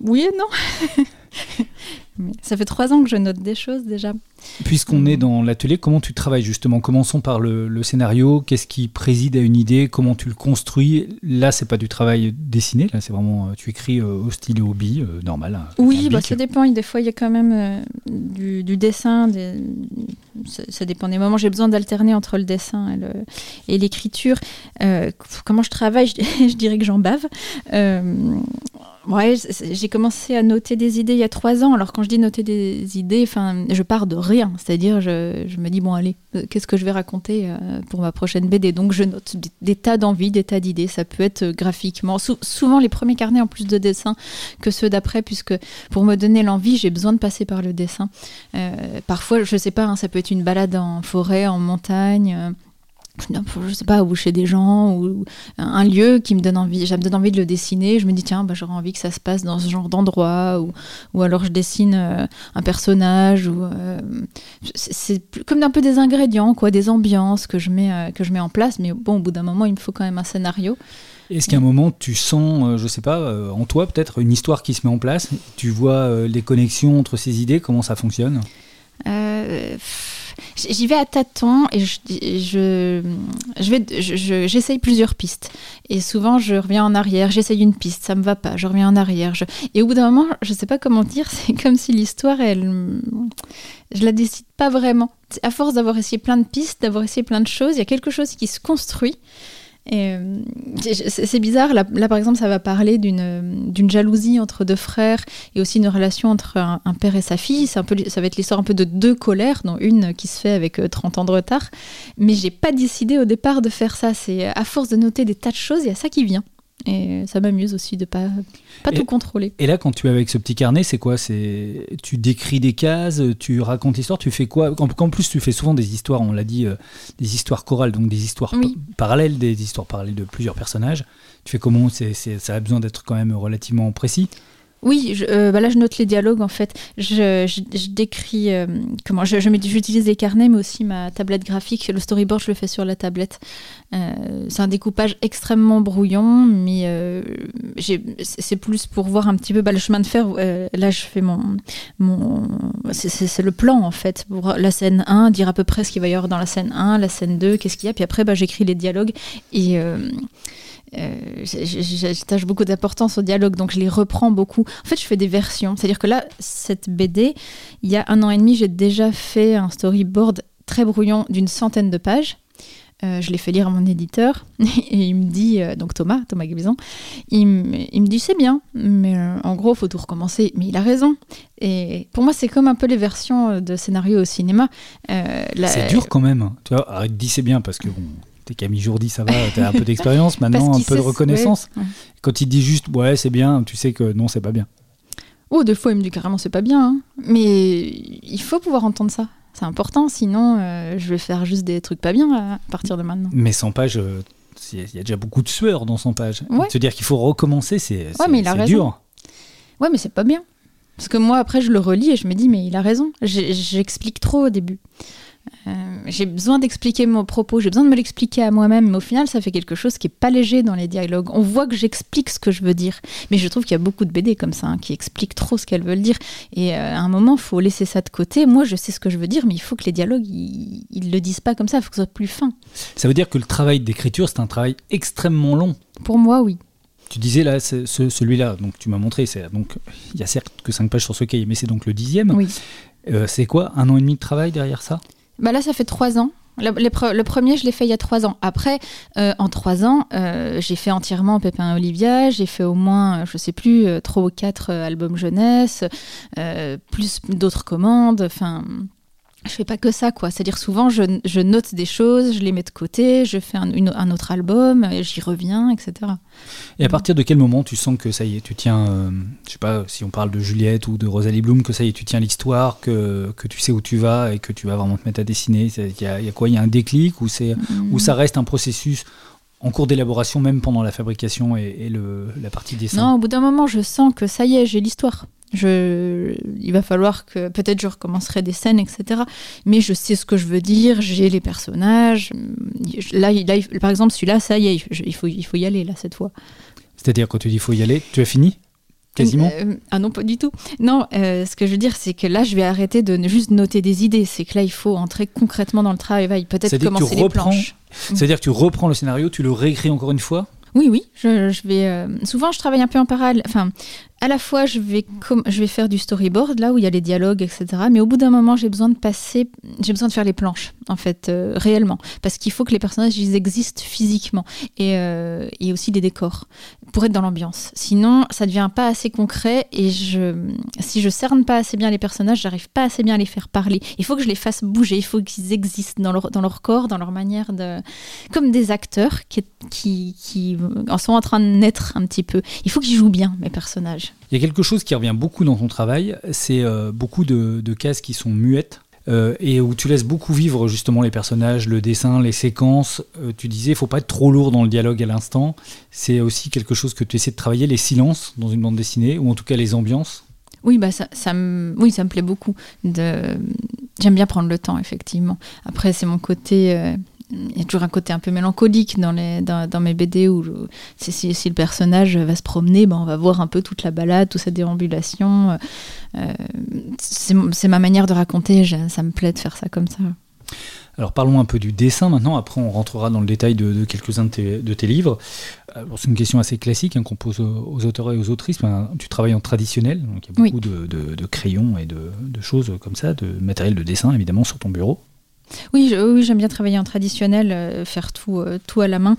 Oui et non. ça fait trois ans que je note des choses déjà. Puisqu'on est dans l'atelier, comment tu travailles justement? Commençons par le, scénario. Qu'est-ce qui préside à une idée? Comment tu le construis? Là, c'est pas du travail dessiné. Là, c'est vraiment euh, tu écris euh, au stylo hobby euh, normal. Hein, oui, bah, ça dépend. Des fois, il y a quand même du, dessin. Ça, dépend des moments. J'ai besoin d'alterner entre le dessin et l'écriture. comment je travaille? Je, dirais que j'en bave. Ouais, j'ai commencé à noter des idées il y a trois ans. Alors quand je dis noter des idées, enfin, je pars de rien. C'est-à-dire, je, me dis bon allez, euh, qu'est-ce que je vais raconter euh, pour ma prochaine BD Donc je note des, tas d'envies, des tas d'idées. Ça peut être euh, graphiquement, souvent les premiers carnets en plus de dessin que ceux d'après, puisque pour me donner l'envie, j'ai besoin de passer par le dessin. parfois, je sais pas, hein, ça peut être une balade en forêt, en montagne je sais pas, boucher des gens, ou un lieu qui me donne envie, ça me donne envie de le dessiner. Je me dis, tiens, bah, j'aurais envie que ça se passe dans ce genre d'endroit, ou, ou alors je dessine euh, un personnage, ou euh, c'est comme un peu des ingrédients, quoi, des ambiances que je mets, euh, que je mets en place. Mais bon, au bout d'un moment, il me faut quand même un scénario. Est-ce qu'à un moment, tu sens, je sais pas, en toi peut-être, une histoire qui se met en place? Tu vois les connexions entre ces idées, comment ça fonctionne? J'y vais à tâtons et je, je, je vais, j'essaye plusieurs pistes. Et souvent, je reviens en arrière, j'essaye une piste, ça me va pas, je reviens en arrière. Et au bout d'un moment, je sais pas comment dire, c'est comme si l'histoire, elle, je la décide pas vraiment. À force d'avoir essayé plein de pistes, d'avoir essayé plein de choses, il y a quelque chose qui se construit. Euh, c'est bizarre, là, par exemple ça va parler d'une jalousie entre deux frères et aussi une relation entre un, père et sa fille. Ça va être l'histoire un peu de deux colères, dont une qui se fait avec 30 euh, ans de retard. Mais j'ai pas décidé au départ de faire ça. C'est à force de noter des tas de choses, il y a ça qui vient. Et ça m'amuse aussi de pas pas tout contrôler. Et là, quand tu es avec ce petit carnet, c'est quoi? C'est tu décris des cases, tu racontes l'histoire, tu fais quoi? En, plus, tu fais souvent des histoires. On l'a dit, euh, des histoires chorales, donc des histoires parallèles, des histoires parallèles de plusieurs personnages. Tu fais comment? C'est, Ça a besoin d'être quand même relativement précis. Oui, je, euh, bah là je note les dialogues en fait. Je, décris euh, comment je, j'utilise des carnets, mais aussi ma tablette graphique. Le storyboard, je le fais sur la tablette. Euh, c'est un découpage extrêmement brouillon, mais c'est plus pour voir un petit peu bah, le chemin de fer. là, je fais mon, mon c'est, le plan en fait pour la scène 1, dire à peu près ce qu'il va y avoir dans la scène 1, la scène 2, qu'est-ce qu'il y a. Puis après, bah, j'écris les dialogues et euh, j'attache beaucoup d'importance au dialogue, donc je les reprends beaucoup. En fait, je fais des versions. C'est-à-dire que là, cette BD, il y a un an et demi, j'ai déjà fait un storyboard très brouillon d'une centaine de pages. Euh, je l'ai fait lire à mon éditeur et il me dit, euh, donc Thomas, Thomas Gabizon, il, me dit c'est bien, mais en gros, faut tout recommencer. Mais il a raison. Et pour moi, c'est comme un peu les versions de scénario au cinéma. c'est dur quand même. Tu vois, arrête, dis c'est bien parce que bon, T'es Camille Jourdi, ça va, t'as un peu d'expérience, maintenant un peu de reconnaissance. Quand il dit juste, ouais, c'est bien, tu sais que non, c'est pas bien. Oh, des fois, il me dit carrément, c'est pas bien. Hein. Mais il faut pouvoir entendre ça. C'est important, sinon, euh, je vais faire juste des trucs pas bien à partir de maintenant. Mais 100 pages, euh, il y a déjà beaucoup de sueur dans 100 pages. Se dire qu'il faut recommencer, c'est ouais, dur. Ouais, mais c'est pas bien. Parce que moi, après, je le relis et je me dis, mais il a raison. J'explique trop au début. Euh, j'ai besoin d'expliquer mon propos, j'ai besoin de me l'expliquer à moi-même, mais au final, ça fait quelque chose qui est pas léger dans les dialogues. On voit que j'explique ce que je veux dire, mais je trouve qu'il y a beaucoup de BD comme ça hein, qui expliquent trop ce qu'elles veulent dire. Et euh, à un moment, faut laisser ça de côté. Moi, je sais ce que je veux dire, mais il faut que les dialogues, ils, ils le disent pas comme ça. Il faut que ce soit plus fin. Ça veut dire que le travail d'écriture, c'est un travail extrêmement long. Pour moi, oui. Tu disais là, celui-là, donc tu m'as montré, c'est donc il y a certes que 5 pages sur ce cahier, mais c'est donc le dixième. Oui. Euh, c'est quoi, un an et demi de travail derrière ça? Bah Là, ça fait trois ans. Le, premier, je l'ai fait il y a trois ans. Après, euh, en trois ans, euh, j'ai fait entièrement Pépin Olivia. J'ai fait au moins, je sais plus, euh, trois ou quatre albums jeunesse, plus d'autres commandes. Enfin, je fais pas que ça, quoi. C'est-à-dire souvent, je, note des choses, je les mets de côté, je fais un, autre album, j'y reviens, etc. Et à partir de quel moment tu sens que ça y est, tu tiens, euh, je sais pas si on parle de Juliette ou de Rosalie Bloom, que ça y est, tu tiens l'histoire, que, que tu sais où tu vas et que tu vas vraiment te mettre à dessiner Il y, a quoi? Il y a un déclic ou, c'est, ou ça reste un processus en cours d'élaboration, même pendant la fabrication et, le, la partie dessin Non, au bout d'un moment, je sens que ça y est, j'ai l'histoire. Je, il va falloir que peut-être je recommencerai des scènes, etc. Mais je sais ce que je veux dire, j'ai les personnages. Là, là par exemple, celui-là, ça y est, il faut, il faut y aller là cette fois. C'est-à-dire quand tu dis il faut y aller, tu as fini? Quasiment Euh, Ah non, pas du tout. Non, euh, ce que je veux dire, c'est que là, je vais arrêter de juste noter des idées. C'est que là, il faut entrer concrètement dans le travail. Peut-être C'est-à-dire que tu commencer les reprends- planches. C'est-à-dire que tu reprends le scénario, tu le réécris encore une fois Oui, oui. Je, je vais. euh, souvent, je travaille un peu en parallèle. Enfin, à la fois, je vais, je vais faire du storyboard, là où il y a les dialogues, etc. Mais au bout d'un moment, j'ai besoin de passer. J'ai besoin de faire les planches, en fait, euh, réellement. Parce qu'il faut que les personnages, ils existent physiquement. Et, euh, et aussi des décors. Pour être dans l'ambiance. Sinon, ça devient pas assez concret. Et je, si je cerne pas assez bien les personnages, j'arrive pas assez bien à les faire parler. Il faut que je les fasse bouger. Il faut qu'ils existent dans leur, dans leur corps, dans leur manière de. Comme des acteurs qui, qui, qui en sont en train de naître un petit peu. Il faut qu'ils jouent bien, mes personnages. Il y a quelque chose qui revient beaucoup dans ton travail, c'est euh, beaucoup de, de cases qui sont muettes. Euh, et où tu laisses beaucoup vivre justement les personnages, le dessin, les séquences. Euh, tu disais, il faut pas être trop lourd dans le dialogue à l'instant. C'est aussi quelque chose que tu essaies de travailler, les silences dans une bande dessinée, ou en tout cas les ambiances. Oui, bah ça, ça me, oui, ça me plaît beaucoup. De... J'aime bien prendre le temps, effectivement. Après, c'est mon côté. Euh, Il y a toujours un côté un peu mélancolique dans, les, dans, dans mes BD où je- si, si- si le personnage va se promener, ben on va voir un peu toute la balade, toute sa déambulation. Euh, euh, c'est ma manière de raconter, je- ça me plaît de faire ça comme ça. Alors parlons un peu du dessin maintenant, après on rentrera dans le détail de, de quelques-uns de tes, de tes livres. Alors, C'est une question assez classique hein, qu'on pose aux, auteurs et aux autrices. Ben, tu travailles en traditionnel, donc il y a beaucoup de, de- de crayons et de choses comme ça, de matériel de dessin évidemment sur ton bureau. Oui, j'aime bien travailler en traditionnel, euh, faire tout, euh, tout à la main.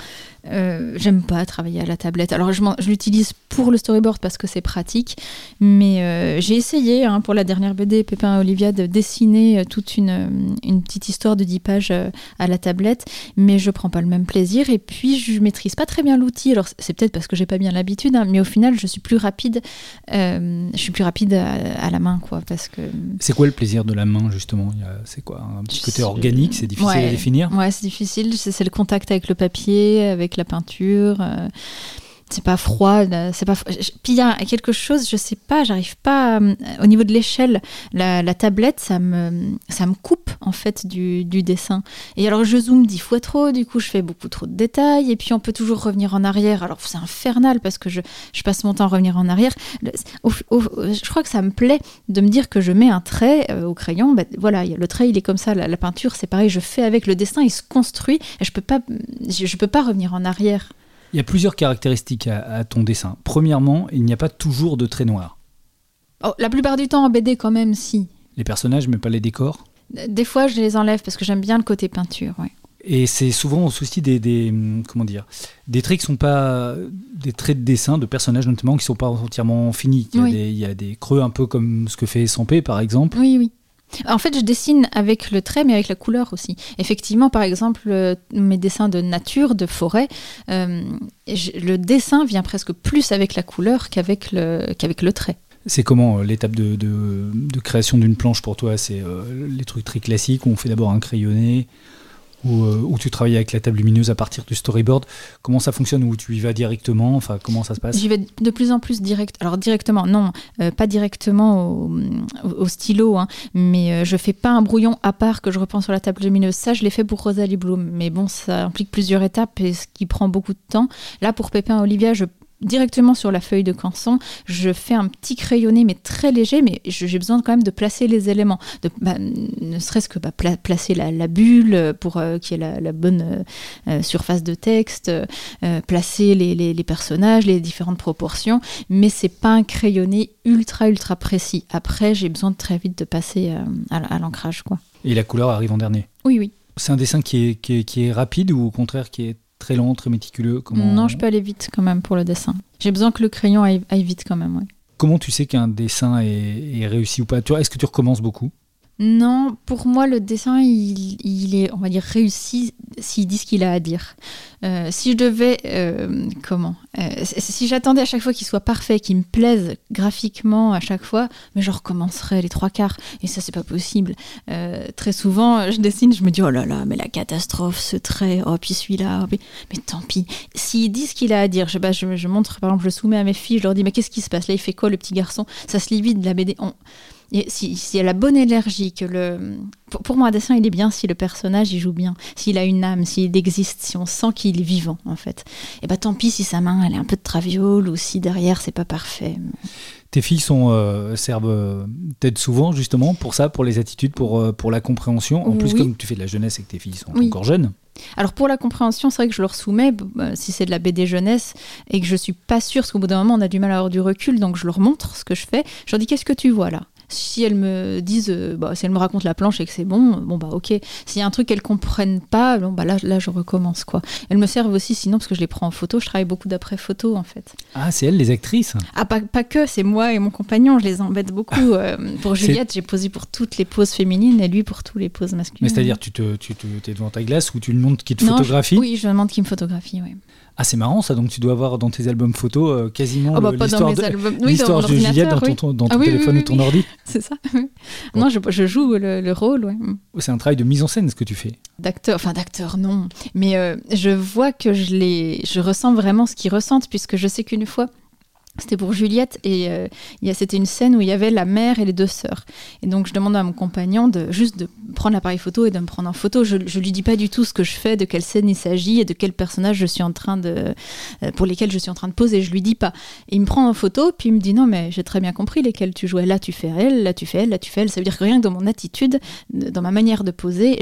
Euh, j'aime pas travailler à la tablette. Alors, je, je l'utilise pour le storyboard parce que c'est pratique, mais euh, j'ai essayé hein, pour la dernière BD Pépin et Olivia de dessiner euh, toute une, une petite histoire de 10 pages euh, à la tablette, mais je prends pas le même plaisir. Et puis, je maîtrise pas très bien l'outil. Alors, c'est peut-être parce que j'ai pas bien l'habitude, hein, mais au final, je suis plus rapide. euh, je suis plus rapide à, à la main, quoi, parce que C'est quoi le plaisir de la main justement? C'est quoi? Un petit côté organique, c'est difficile à définir? Ouais, c'est difficile. C'est le contact avec le papier, avec la peinture. Euh, c'est pas froid. là, C'est pas. Puis il y a quelque chose, je sais pas, j'arrive pas. euh, Au niveau de l'échelle, la, tablette, ça me, ça me coupe en fait du, dessin. Et alors je zoome dix fois trop, du coup je fais beaucoup trop de détails. Et puis on peut toujours revenir en arrière. Alors c'est infernal parce que je, je passe mon temps à revenir en arrière. Au- au- je crois que ça me plaît de me dire que je mets un trait euh, au crayon. Bah, voilà, le trait il est comme ça. La, la peinture c'est pareil. Je fais avec le dessin, il se construit. Et je peux pas, je, je peux pas revenir en arrière. Il y a plusieurs caractéristiques à, à ton dessin. Premièrement, il n'y a pas toujours de traits noirs. Oh, la plupart du temps en BD quand même, si. Les personnages, mais pas les décors. Des fois je les enlève parce que j'aime bien le côté peinture. Ouais. Et c'est souvent au souci des, des, hum, comment dire des traits qui sont pas des traits de dessin de personnages notamment qui sont pas entièrement finis. Il y a, Oui. des, il y a des creux un peu comme ce que fait Sampé par exemple. Oui, oui. En fait, je dessine avec le trait, mais avec la couleur aussi. Effectivement, par exemple, euh, mes dessins de nature, de forêt, euh, le dessin vient presque plus avec la couleur qu'avec le, qu'avec le trait. C'est comment euh, l'étape de, de- création d'une planche pour toi? C'est les trucs très classiques où on fait d'abord un crayonné, où, euh, où tu travailles avec la table lumineuse à partir du storyboard. Comment ça fonctionne Où tu y vas directement Enfin, comment ça se passe? J'y vais de plus en plus direct. Alors directement, non, euh, pas directement au stylo, hein, mais euh, je fais pas un brouillon à part que je reprends sur la table lumineuse. Ça, je l'ai fait pour Rosalie Bloom, mais bon, ça implique plusieurs étapes et ce qui prend beaucoup de temps. Là, pour Pépin Olivia, je directement sur la feuille de canson, je fais un petit crayonné mais très léger, mais j'ai besoin quand même de placer les éléments, de, bah, ne serait-ce que bah, pla- placer la, la bulle pour euh, qu'il y ait la, la bonne euh, euh, surface de texte, euh, placer les, les- les personnages, les différentes proportions, mais c'est pas un crayonné ultra ultra précis. Après, j'ai besoin de très vite de passer à, à l'ancrage, quoi. Et la couleur arrive en dernier. Oui, oui. C'est un dessin qui est, qui est, qui est rapide ou au contraire qui est très lent, très méticuleux Comment, Non, je peux aller vite quand même pour le dessin. J'ai besoin que le crayon aille, aille vite quand même, ouais. Comment tu sais qu'un dessin est, est réussi ou pas? Est-ce que tu recommences beaucoup? Non, pour moi, le dessin, il, est, on va dire, réussi s'il dit ce qu'il a à dire. Euh, si je devais, euh, comment Euh, Si j'attendais à chaque fois qu'il soit parfait, qu'il me plaise graphiquement à chaque fois, mais je recommencerais les trois quarts. Et ça, c'est pas possible. Très souvent, je dessine, je me dis, oh là là, mais la catastrophe, ce trait, oh, puis celui-là, oh, mais, tant pis. S'il dit ce qu'il a à dire, je, bah, je, je montre, par exemple, je soumets à mes filles, je leur dis, mais qu'est-ce qui se passe? Là, il fait quoi, le petit garçon? Ça se lit vite la BD. S'il y a la bonne énergie, que le... Pour, moi, un dessin, il est bien si le personnage, il joue bien, s'il a une âme, s'il existe, si on sent qu'il est vivant, en fait. Et bah tant pis si sa main, elle est un peu de traviole ou si derrière, c'est pas parfait. Tes filles sont, euh, servent euh, peut-être souvent justement pour ça, pour les attitudes, pour, euh, pour la compréhension. En plus, comme tu fais de la jeunesse et que tes filles sont encore jeunes. Alors pour la compréhension, c'est vrai que je leur soumets, bah, si c'est de la BD jeunesse, et que je suis pas sûre, parce qu'au bout d'un moment, on a du mal à avoir du recul, donc je leur montre ce que je fais. Je leur dis, qu'est-ce que tu vois là? Si elles me disent, euh, bah, si elles me racontent la planche et que c'est bon, bon bah ok. S'il y a un truc qu'elles comprennent pas, bon bah là, là je recommence quoi. Elles me servent aussi sinon parce que je les prends en photo, je travaille beaucoup d'après photo en fait. Ah c'est elles les actrices? Ah pas, pas que, c'est moi et mon compagnon, je les embête beaucoup. Euh, pour Juliette, j'ai posé pour toutes les poses féminines et lui pour toutes les poses masculines. Mais c'est-à-dire tu te, tu te, es devant ta glace ou tu lui montres qu'il te photographie? Oui, je demande qu'il me photographie, oui. Ah, c'est marrant ça, donc tu dois avoir dans tes albums photos euh, quasiment oh, bah, l'histoire de, de Juliette dans ton, dans ton ah téléphone ou ton ordi? C'est ça. Non, je, je, joue le, rôle. Ouais. C'est un travail de mise en scène ce que tu fais. D'acteur, enfin d'acteur non, mais euh, je vois que je les, je ressens vraiment ce qu'ils ressentent puisque je sais qu'une fois c'était pour Juliette et euh, c'était une scène où il y avait la mère et les deux sœurs. Et donc je demande à mon compagnon de juste de prendre l'appareil photo et de me prendre en photo. Je, je lui dis pas du tout ce que je fais, de quelle scène il s'agit et de quel personnage je suis en train de euh, pour lesquels je suis en train de poser. Je lui dis pas. il me prend en photo puis il me dit non mais j'ai très bien compris lesquels tu jouais. Là tu fais elle, là tu fais elle, là tu fais elle. Ça veut dire que rien que dans mon attitude, dans ma manière de poser,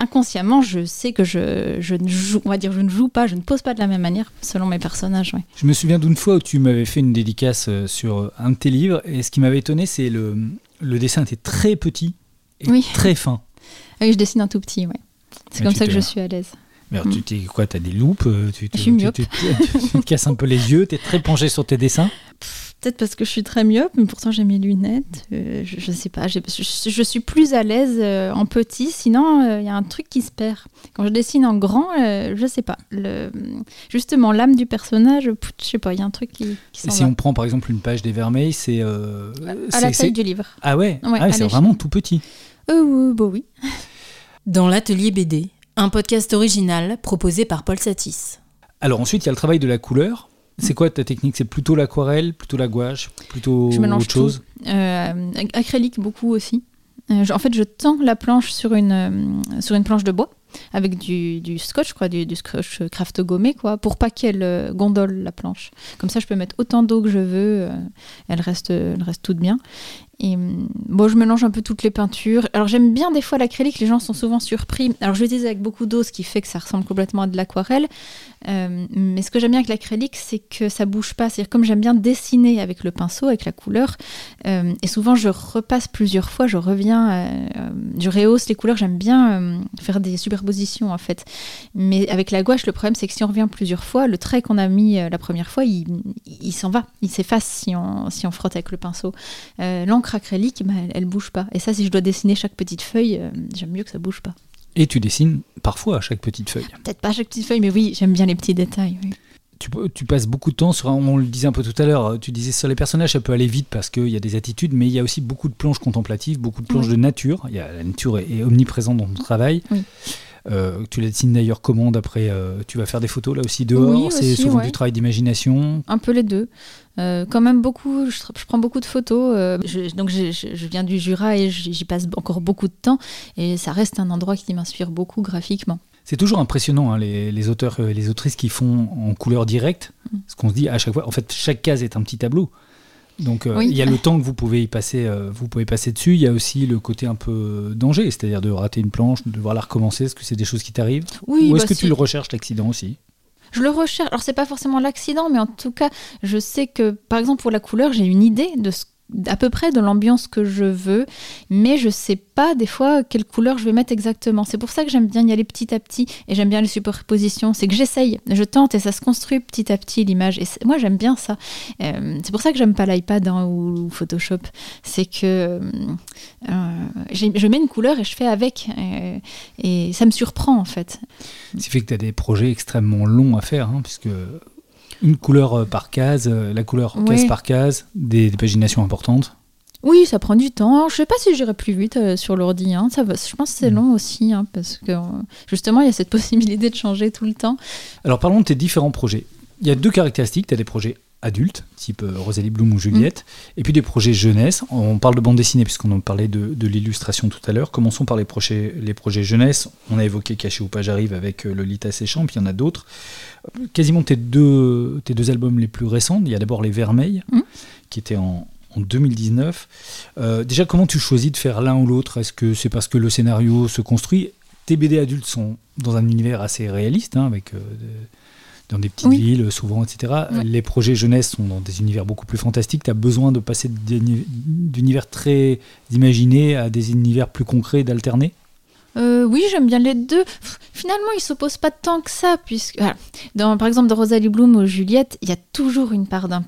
inconsciemment je sais que je, je ne joue, on va dire je ne joue pas, je ne pose pas de la même manière selon mes personnages. Je me souviens d'une fois où tu me m'avais fait une dédicace euh, sur un de tes livres, et ce qui m'avait étonné, c'est le, le dessin était très petit et très fin. Ah oui, je dessine un tout petit, ouais. C'est comme ça que je suis à l'aise. Mais alors, tu mm. quoi, as des loupes euh, tu, tu, tu, tu, te casses un peu les yeux, tu es très penché sur tes dessins Peut-être parce que je suis très myope, mais pourtant j'ai mes lunettes. Euh, je, ne sais pas. Je, je, suis plus à l'aise euh, en petit, sinon il y a un truc qui se perd. Quand je dessine en grand, je sais pas. Le, justement, l'âme du personnage, je sais pas, il y a un truc qui, qui Si on prend par exemple une page des Vermeils, c'est. à la taille du livre. Ah ouais, ah C'est vraiment tout petit. Euh, bah oui. Dans l'atelier BD, un podcast original proposé par Paul Satis. Alors ensuite, il y a le travail de la couleur. C'est quoi ta technique? C'est plutôt l'aquarelle, plutôt la gouache, plutôt autre chose? euh, Acrylique beaucoup aussi. Euh, en fait, je tends la planche sur une, euh, sur une planche de bois avec du, du scotch, quoi, du, du, scotch craft gommé, quoi, pour pas qu'elle gondole la planche. Comme ça, je peux mettre autant d'eau que je veux, elle reste, elle reste toute bien. Et hum, bon, je mélange un peu toutes les peintures. Alors j'aime bien des fois l'acrylique, les gens sont souvent surpris. Alors je l'utilise avec beaucoup d'eau, ce qui fait que ça ressemble complètement à de l'aquarelle. Euh, mais ce que j'aime bien avec l'acrylique, c'est que ça bouge pas. C'est-à-dire comme j'aime bien dessiner avec le pinceau, avec la couleur, euh, et souvent je repasse plusieurs fois, je reviens, euh, je rehausse les couleurs. J'aime bien faire des superpositions en fait. Mais avec la gouache, le problème c'est que si on revient plusieurs fois, le trait qu'on a mis la première fois, il, s'en va, il s'efface si on, si on frotte avec le pinceau. L'encre acrylique, bah, elle, bouge pas. Et ça, si je dois dessiner chaque petite feuille, j'aime mieux que ça bouge pas. Et tu dessines parfois à chaque petite feuille. Peut-être pas à chaque petite feuille, mais oui, j'aime bien les petits détails. Tu, tu, passes beaucoup de temps sur, on le disait un peu tout à l'heure, tu disais sur les personnages, ça peut aller vite parce qu'il y a des attitudes, mais il y a aussi beaucoup de planches contemplatives, beaucoup de planches de nature. Il y a, la nature est, omniprésente dans ton travail. Euh, tu la dessines d'ailleurs comment Après, euh, Tu vas faire des photos là aussi dehors C'est souvent du travail d'imagination Un peu les deux. Euh, quand même beaucoup, je, prends beaucoup de photos. Euh, donc je, viens du Jura et j'y passe encore beaucoup de temps. Et ça reste un endroit qui m'inspire beaucoup graphiquement. C'est toujours impressionnant, hein, les, auteurs et les autrices qui font en couleur directe. Mm. Ce qu'on se dit à chaque fois, en fait, chaque case est un petit tableau. Donc euh, il y a le temps que vous pouvez y passer, vous pouvez passer dessus. Il y a aussi le côté un peu danger, c'est-à-dire de rater une planche, de devoir la recommencer. Est-ce que c'est des choses qui t'arrivent? Oui, Ou est-ce bah que tu le recherches l'accident aussi? Je le recherche. Alors, c'est pas forcément l'accident, mais en tout cas, je sais que, par exemple, pour la couleur, j'ai une idée de ce à peu près de l'ambiance que je veux, mais je sais pas des fois quelle couleur je vais mettre exactement. C'est pour ça que j'aime bien y aller petit à petit et j'aime bien les superpositions. C'est que j'essaye, je tente et ça se construit petit à petit l'image. Et moi j'aime bien ça. Euh, c'est pour ça que j'aime pas l'iPad hein, ou, Photoshop. C'est que euh, je mets une couleur et je fais avec. Euh, et ça me surprend en fait. Ce qui fait que tu as des projets extrêmement longs à faire, hein, puisque une couleur euh, par case, euh, la couleur case par case, des, paginations importantes. Oui, ça prend du temps. Je ne sais pas si j'irai plus vite euh, sur l'ordi. Hein. Ça va, je pense que c'est mm. long aussi, hein, parce que justement, il y a cette possibilité de changer tout le temps. Alors parlons de tes différents projets. Il y a deux caractéristiques. Tu as des projets adultes, type euh, Rosalie Bloom ou Juliette, et puis des projets jeunesse. On parle de bande dessinée puisqu'on en parlait de, de l'illustration tout à l'heure. Commençons par les projets, les projets jeunesse. On a évoqué Caché ou pas j'arrive avec euh, Lolita Séchant, puis il y en a d'autres. Quasiment tes deux, tes deux albums les plus récents, il y a d'abord Les Vermeils, Mhm. qui était en, en 2019. Euh, déjà, comment tu choisis de faire l'un ou l'autre? Est-ce que c'est parce que le scénario se construit? Tes BD adultes sont dans un univers assez réaliste, hein, avec euh, dans des petites Oui. villes souvent, etc. Ouais. Les projets jeunesse sont dans des univers beaucoup plus fantastiques. Tu as besoin de passer d'uni- d'univers très imaginés à des univers plus concrets, d'alterner Euh, oui, j'aime bien les deux. Finalement, ils s'opposent pas tant que ça, puisque voilà. dans, par exemple, de Rosalie Bloom ou Juliette, il y a toujours une part d'un,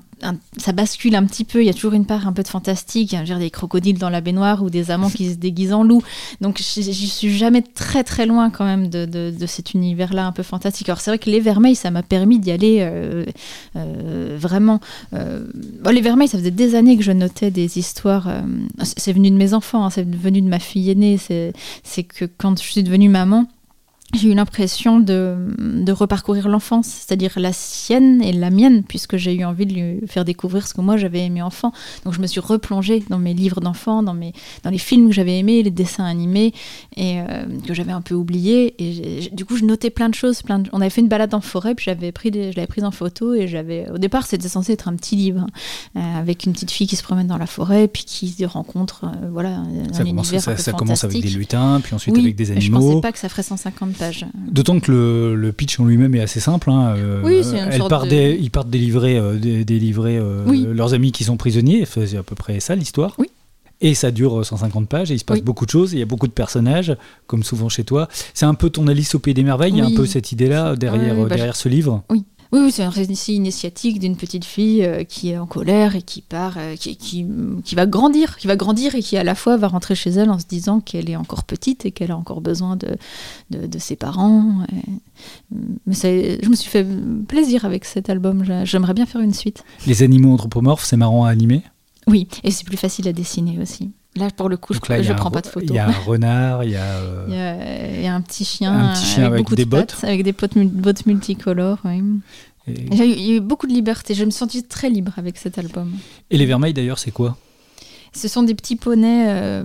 ça bascule un petit peu. Il y a toujours une part un peu de fantastique. Il y veux dire, des crocodiles dans la baignoire ou des amants qui se déguisent en loup. Donc, je suis jamais très très loin quand même de, de- cet univers-là un peu fantastique. Alors, c'est vrai que les Vermeils, ça m'a permis d'y aller euh, euh, vraiment. euh, les Vermeils, ça faisait des années que je notais des histoires. c'est venu de mes enfants, hein, c'est venu de ma fille aînée. C'est que quand je suis devenue maman, j'ai eu l'impression de, de reparcourir l'enfance, c'est-à-dire la sienne et la mienne, puisque j'ai eu envie de lui faire découvrir ce que moi j'avais aimé enfant. Donc je me suis replongée dans mes livres d'enfants, dans, mes, dans les films que j'avais aimés, les dessins animés, et euh, que j'avais un peu oubliés. Et du coup, je notais plein de choses. Plein de- On avait fait une balade en forêt, puis j'avais pris des- je l'avais prise en photo, et j'avais. Au départ, c'était censé être un petit livre, hein, euh, avec une petite fille qui se promène dans la forêt, puis qui rencontre, euh, voilà, un Ça, commence, univers ça- un ça commence avec des lutins, puis ensuite Oui, avec des mais je pensais animaux. pas que ça ferait 150 D'autant que le, le pitch en lui-même est assez simple. hein, euh, Oui, c'est une elle sorte part de- des- ils partent délivrer, euh, délivrer euh, Oui. leurs amis qui sont prisonniers. C'est à peu près ça l'histoire. Oui. Et ça dure euh, 150 pages et il se passe Oui. beaucoup de choses. Il y a beaucoup de personnages, comme souvent chez toi. C'est un peu ton Alice au Pays des Merveilles. Il y a un peu cette idée-là derrière, bah, derrière ce livre. Oui, oui, c'est un récit initiatique d'une petite fille euh, qui est en colère et qui part, euh, qui, qui, qui va grandir, qui va grandir et qui à la fois va rentrer chez elle en se disant qu'elle est encore petite et qu'elle a encore besoin de, de, de ses parents. Et- Mais je me suis fait plaisir avec cet album. J'a- J'aimerais bien faire une suite. Les animaux anthropomorphes, c'est marrant à animer? Oui, et c'est plus facile à dessiner aussi. Là, pour le coup, je, Donc là, un prends re- pas de photos. Il y a un renard, il y a. euh, Il y a, il y a un petit chien, Un petit chien avec beaucoup des de bottes. pattes, avec des bottes, mul- bottes multicolores. oui. et, il y a eu beaucoup de liberté. Je me suis sentie très libre avec cet album. et les vermeils d'ailleurs, c'est quoi? Ce sont des petits poneys euh,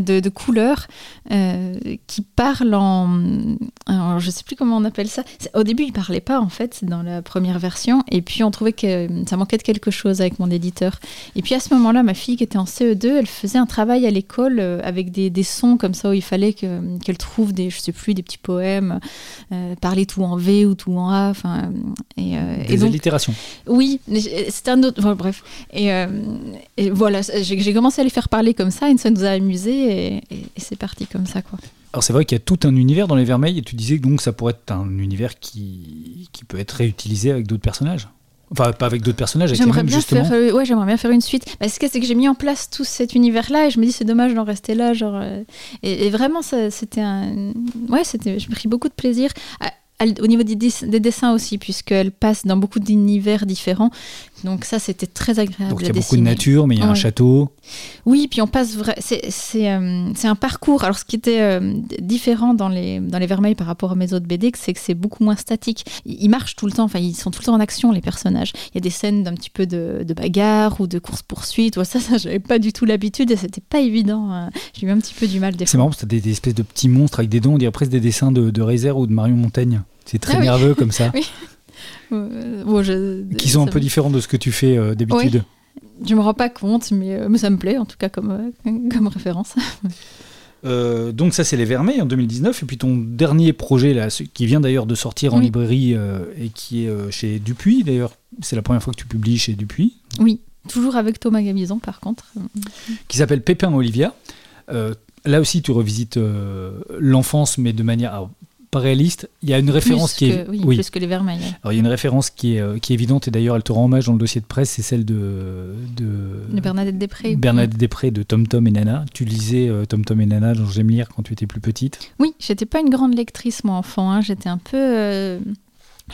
de, de couleur euh, qui parlent en. Alors, je sais plus comment on appelle ça. C'est- Au début, ils parlaient pas, en fait, dans la première version. Et puis, on trouvait que ça manquait de quelque chose avec mon éditeur. Et puis, à ce moment-là, ma fille, qui était en CE2, elle faisait un travail à l'école euh, avec des, des sons comme ça, où il fallait que- qu'elle trouve des, je sais plus, des petits poèmes, euh, parler tout en V ou tout en A. Enfin, et, euh, et Des donc, allitérations. oui, c'était un autre. enfin, bref. Et, euh, et voilà, j'ai j'ai commencé à les faire parler comme ça, et ça nous a amusés, et, et- et c'est parti comme ça, quoi. Alors c'est vrai qu'il y a tout un univers dans les vermeils et tu disais que donc ça pourrait être un univers qui, qui peut être réutilisé avec d'autres personnages. Enfin pas avec d'autres personnages, J'aimerais bien justement. faire, euh, ouais, j'aimerais bien faire une suite. Bah, ce c'est que j'ai mis en place tout cet univers-là, et je me dis c'est dommage d'en rester là, genre. euh, et, et vraiment, c'était un, ouais, c'était, j'ai pris beaucoup de plaisir. À- au niveau des, dess- des dessins aussi, puisqu'elle passe dans beaucoup d'univers différents. Donc ça, c'était très agréable Donc il y a beaucoup de nature, mais il y a un château. Oui, puis on passe vrai. C'est euh, un parcours. Alors, ce qui était euh, différent dans les, dans les Vermeils par rapport à mes autres BD, c'est que c'est beaucoup moins statique. Ils, ils marchent tout le temps. Enfin, ils sont tout le temps en action, les personnages. Il y a des scènes d'un petit peu de, de bagarre ou de course-poursuite. Ouais, ça, ça j'avais pas du tout l'habitude et c'était pas évident. hein. J'ai eu un petit peu du mal C'est marrant parce que t'as des, des espèces de petits monstres avec des dents, on dirait presque des dessins de, de Reiser ou de Marion Montaigne. C'est très Ah oui. nerveux comme ça. Oui. Bon, je, Qui sont un peu me- différents de ce que tu fais euh, d'habitude. Je me rends pas compte, mais, euh, mais ça me plaît en tout cas comme, euh, comme référence. Donc ça c'est les Vermeils en 2019 et puis ton dernier projet là, qui vient d'ailleurs de sortir en Oui. librairie et qui est chez Dupuis d'ailleurs. C'est la première fois que tu publies chez Dupuis. Oui, toujours avec Thomas Gabizon par contre. qui s'appelle Pépin Olivia. Là aussi, tu revisites l'enfance, mais de manière alors, pas réaliste. Il y a une référence plus qui que, est, oui, oui. plus que les Vermeils. Alors, il y a une référence qui est, euh, qui est évidente et d'ailleurs, elle te rend hommage dans le dossier de presse. C'est celle de, de De Bernadette Després. Bernadette Després de Tom Tom et Nana. Tu lisais euh, Tom Tom et Nana dans J'aime lire quand tu étais plus petite. Oui, j'étais pas une grande lectrice, moi, enfant. hein. J'étais un peu. euh,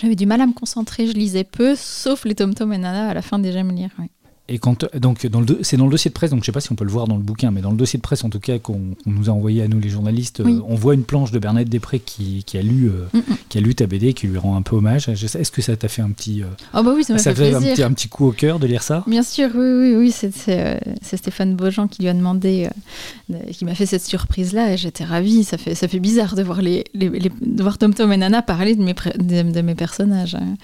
J'avais du mal à me concentrer, je lisais peu, sauf les Tom Tom et Nana à la fin des J'aime lire. oui. Et quand, donc, dans le, c'est dans le dossier de presse, donc je sais pas si on peut le voir dans le bouquin, mais dans le dossier de presse, en tout cas, qu'on, nous a envoyé à nous les journalistes, Oui. euh, on voit une planche de Bernadette Després qui, qui a lu, euh, Mm, mm. qui a lu ta BD, qui lui rend un peu hommage. Est-ce que ça t'a fait un petit, euh, Oh bah oui, ça m'a ça fait fait un petit, un petit coup au cœur de lire ça? Bien sûr, oui, oui, oui. C'est, c'est, euh, c'est Stéphane Beaujean qui lui a demandé, de- qui m'a fait cette surprise-là, et j'étais ravie. Ça fait, ça fait bizarre de voir les, les, les- de voir Tom Tom et Nana parler de mes, de mes personnages. hein.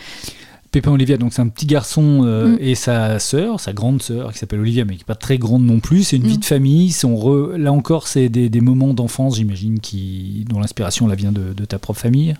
Pépin Olivia, donc c'est un petit garçon euh, Mm. et sa sœur, sa grande sœur, qui s'appelle Olivia, mais qui n'est pas très grande non plus. C'est une Mm. vie de famille. on re- Là encore, c'est des, des moments d'enfance, j'imagine, qui, dont l'inspiration vient de, de ta propre famille.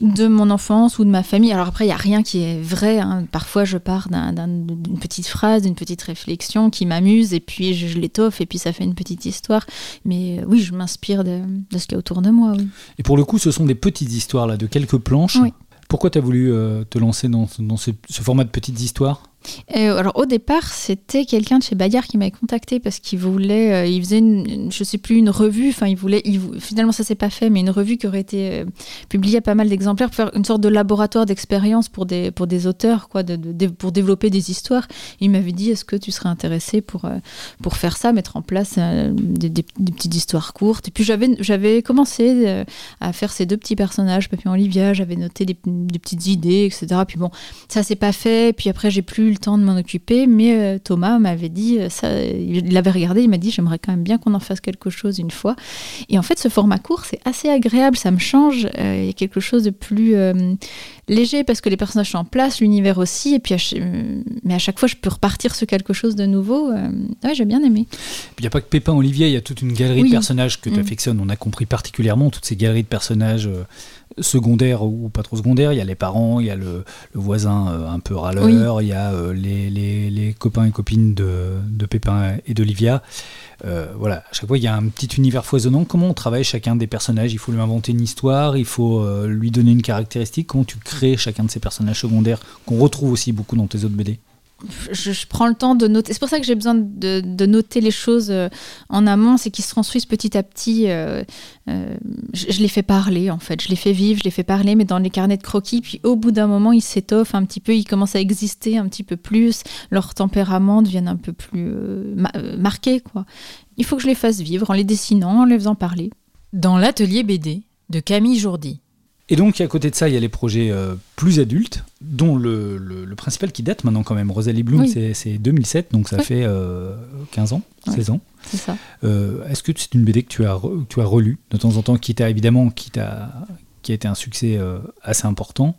de mon enfance ou de ma famille. Alors après, il n'y a rien qui est vrai. hein. Parfois, je pars d'un- d'un- d'une petite phrase, d'une petite réflexion qui m'amuse, et puis je, je l'étoffe, et puis ça fait une petite histoire. Mais euh, oui, je m'inspire de, de ce qu'il y a autour de moi. Oui. Et pour le coup, ce sont des petites histoires là, de quelques planches. Oui. Pourquoi tu as voulu euh, te lancer dans, ce- format de petites histoires? Alors au départ, c'était quelqu'un de chez Bayard qui m'avait contacté parce qu'il voulait, euh, il faisait une, une- je sais plus, une revue. Enfin, il voulait, finalement ça s'est pas fait, mais une revue qui aurait été euh, publiée à pas mal d'exemplaires pour faire une sorte de laboratoire d'expérience pour des pour des auteurs, quoi, pour développer des histoires. Il m'avait dit, est-ce que tu serais intéressé pour euh, pour faire ça, mettre en place des, petites histoires courtes? Et puis j'avais j'avais commencé à faire ces deux petits personnages, Papillon Olivia. J'avais noté des, des petites idées, etc. Puis bon, ça s'est pas fait. Puis après, j'ai plus temps de m'en occuper. Mais euh, Thomas m'avait dit, euh, ça, il l'avait regardé, il m'a dit, j'aimerais quand même bien qu'on en fasse quelque chose une fois. Et en fait, ce format court, c'est assez agréable, ça me change. Euh, Il y a quelque chose de plus léger parce que les personnages sont en place, l'univers aussi. Et puis, à ch- mais à chaque fois, je peux repartir sur quelque chose de nouveau. Euh, ouais, j'ai bien aimé. Il n'y a pas que Pépin Olivier, il y a toute une galerie Oui. de personnages que tu Mm. affectionnes. On a compris particulièrement toutes ces galeries de personnages euh, secondaires ou pas trop secondaires. Il y a les parents, il y a le, le voisin euh, un peu râleur, il y a euh, les, les- les copains et copines de, de Pépin et d'Olivia. Euh, voilà, à chaque fois, il y a un petit univers foisonnant. Comment on travaille chacun des personnages? Il faut lui inventer une histoire, il faut euh, lui donner une caractéristique. Comment tu crées chacun de ces personnages secondaires qu'on retrouve aussi beaucoup dans tes autres BD je, prends le temps de noter. C'est pour ça que j'ai besoin de, noter les choses euh, en amont, c'est qu'ils se construisent petit à petit. euh, euh, je, les fais parler, en fait. Je les fais vivre, je les fais parler, mais dans les carnets de croquis. Puis au bout d'un moment, ils s'étoffent un petit peu, ils commencent à exister un petit peu plus. Leur tempérament deviennent un peu plus ma- marqués, quoi. Il faut que je les fasse vivre en les dessinant, en les faisant parler. Dans l'atelier BD de Camille Jourdi. Et donc, à côté de ça, il y a les projets euh, plus adultes, dont le, le- le principal qui date maintenant quand même. Rosalie Bloom, Oui. c'est- c'est 2007, donc ça fait euh, 15 ans, Ouais. 16 ans. C'est ça. Euh, Est-ce que c'est une BD que tu as, re- que tu as relue de temps en temps, qui t'a évidemment, qui, t'a- qui a été un succès euh, assez important,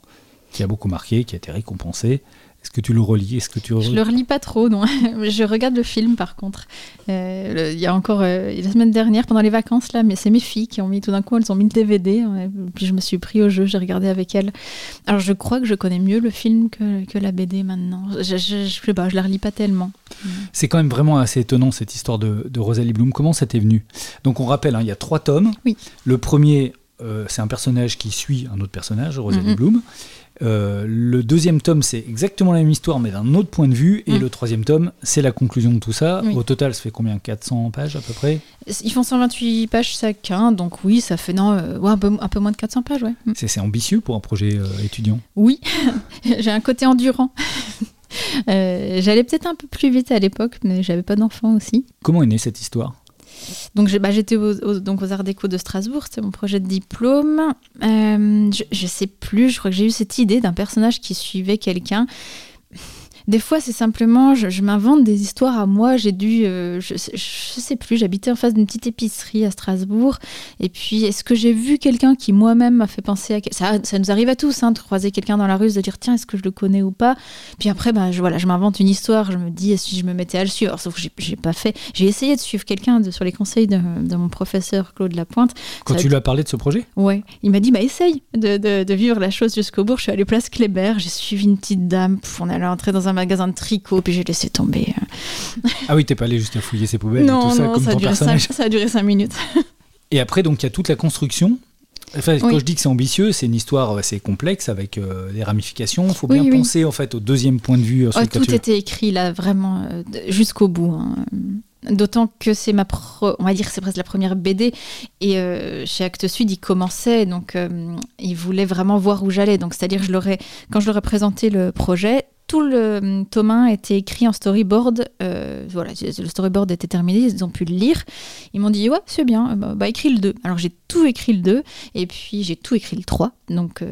qui a beaucoup marqué, qui a été récompensé? Est-ce que tu le relis? Est-ce que tu Je le relis pas trop, non. je regarde le film par contre. Euh, le- Il y a encore euh, la semaine dernière, pendant les vacances, là, mais c'est mes filles qui ont mis tout d'un coup, elles ont mis le DVD, puis je me suis pris au jeu, j'ai regardé avec elles. Alors je crois que je connais mieux le film que, que la BD maintenant. Je, je, je sais pas, je la relis pas tellement. C'est quand même vraiment assez étonnant cette histoire de, de Rosalie Bloom. Comment ça t'est venu? Donc on rappelle, hein, il y a trois tomes. Oui. Le premier, euh, c'est un personnage qui suit un autre personnage, Rosalie Mhm. Bloom. Euh, le deuxième tome, c'est exactement la même histoire, mais d'un autre point de vue. Et Mhm. le troisième tome, c'est la conclusion de tout ça. Oui. Au total, ça fait combien? 400 pages à peu près? Ils font 128 pages chacun, donc oui, ça fait non, euh, ouais, un, peu, un peu moins de 400 pages, ouais. Mm. C'est ambitieux pour un projet euh, étudiant. Oui, j'ai un côté endurant. J'allais peut-être un peu plus vite à l'époque, mais j'avais pas d'enfant aussi. Comment est née cette histoire? Donc bah, j'étais donc aux Arts Déco de Strasbourg, c'était mon projet de diplôme. Euh, je, je sais plus, je crois que j'ai eu cette idée d'un personnage qui suivait quelqu'un. Des fois, c'est simplement, je, je m'invente des histoires à moi. J'ai dû, euh, je, je sais plus, j'habitais en face d'une petite épicerie à Strasbourg. Et puis, est-ce que j'ai vu quelqu'un qui moi-même m'a fait penser à ça, ça nous arrive à tous, hein, de croiser quelqu'un dans la rue, de dire tiens, est-ce que je le connais ou pas? Puis après, ben, je, voilà, je m'invente une histoire. Je me dis, si je me mettais à le suivre, Alors, sauf que j'ai- pas fait. J'ai essayé de suivre quelqu'un sur les conseils de, de mon professeur Claude Lapointe. Quand Ça tu lui as parlé de ce projet? Ouais, il m'a dit bah essaye de, de- de vivre la chose jusqu'au bout. Je suis allée place Kléber, j'ai suivi une petite dame, on allait entrer dans un magasin de tricot, puis j'ai laissé tomber. Ah oui, t'es pas allé jusqu'à fouiller ses poubelles et non, tout ça non, comme ça a, duré cinq, personnage. ça a duré cinq minutes. Et après, donc, il y a toute la construction. Enfin, quand Oui. je dis que c'est ambitieux, c'est une histoire assez complexe avec euh, des ramifications. Il faut bien Oui, penser en fait au deuxième point de vue euh, sur Oh, tout tu- était écrit là, vraiment euh, jusqu'au bout. hein. D'autant que c'est ma, pro- on va dire, c'est presque la première BD. Et euh, chez Actes Sud, ils commençaient, donc euh, ils voulaient vraiment voir où j'allais. Donc c'est-à-dire, je leur ai- quand je leur ai présenté le projet, tout le tome était écrit en storyboard. voilà, le storyboard était terminé, ils ont pu le lire. Ils m'ont dit, ouais, c'est bien, bah, bah, écris le 2. Alors j'ai tout écrit le 2, et puis j'ai tout écrit le 3. Donc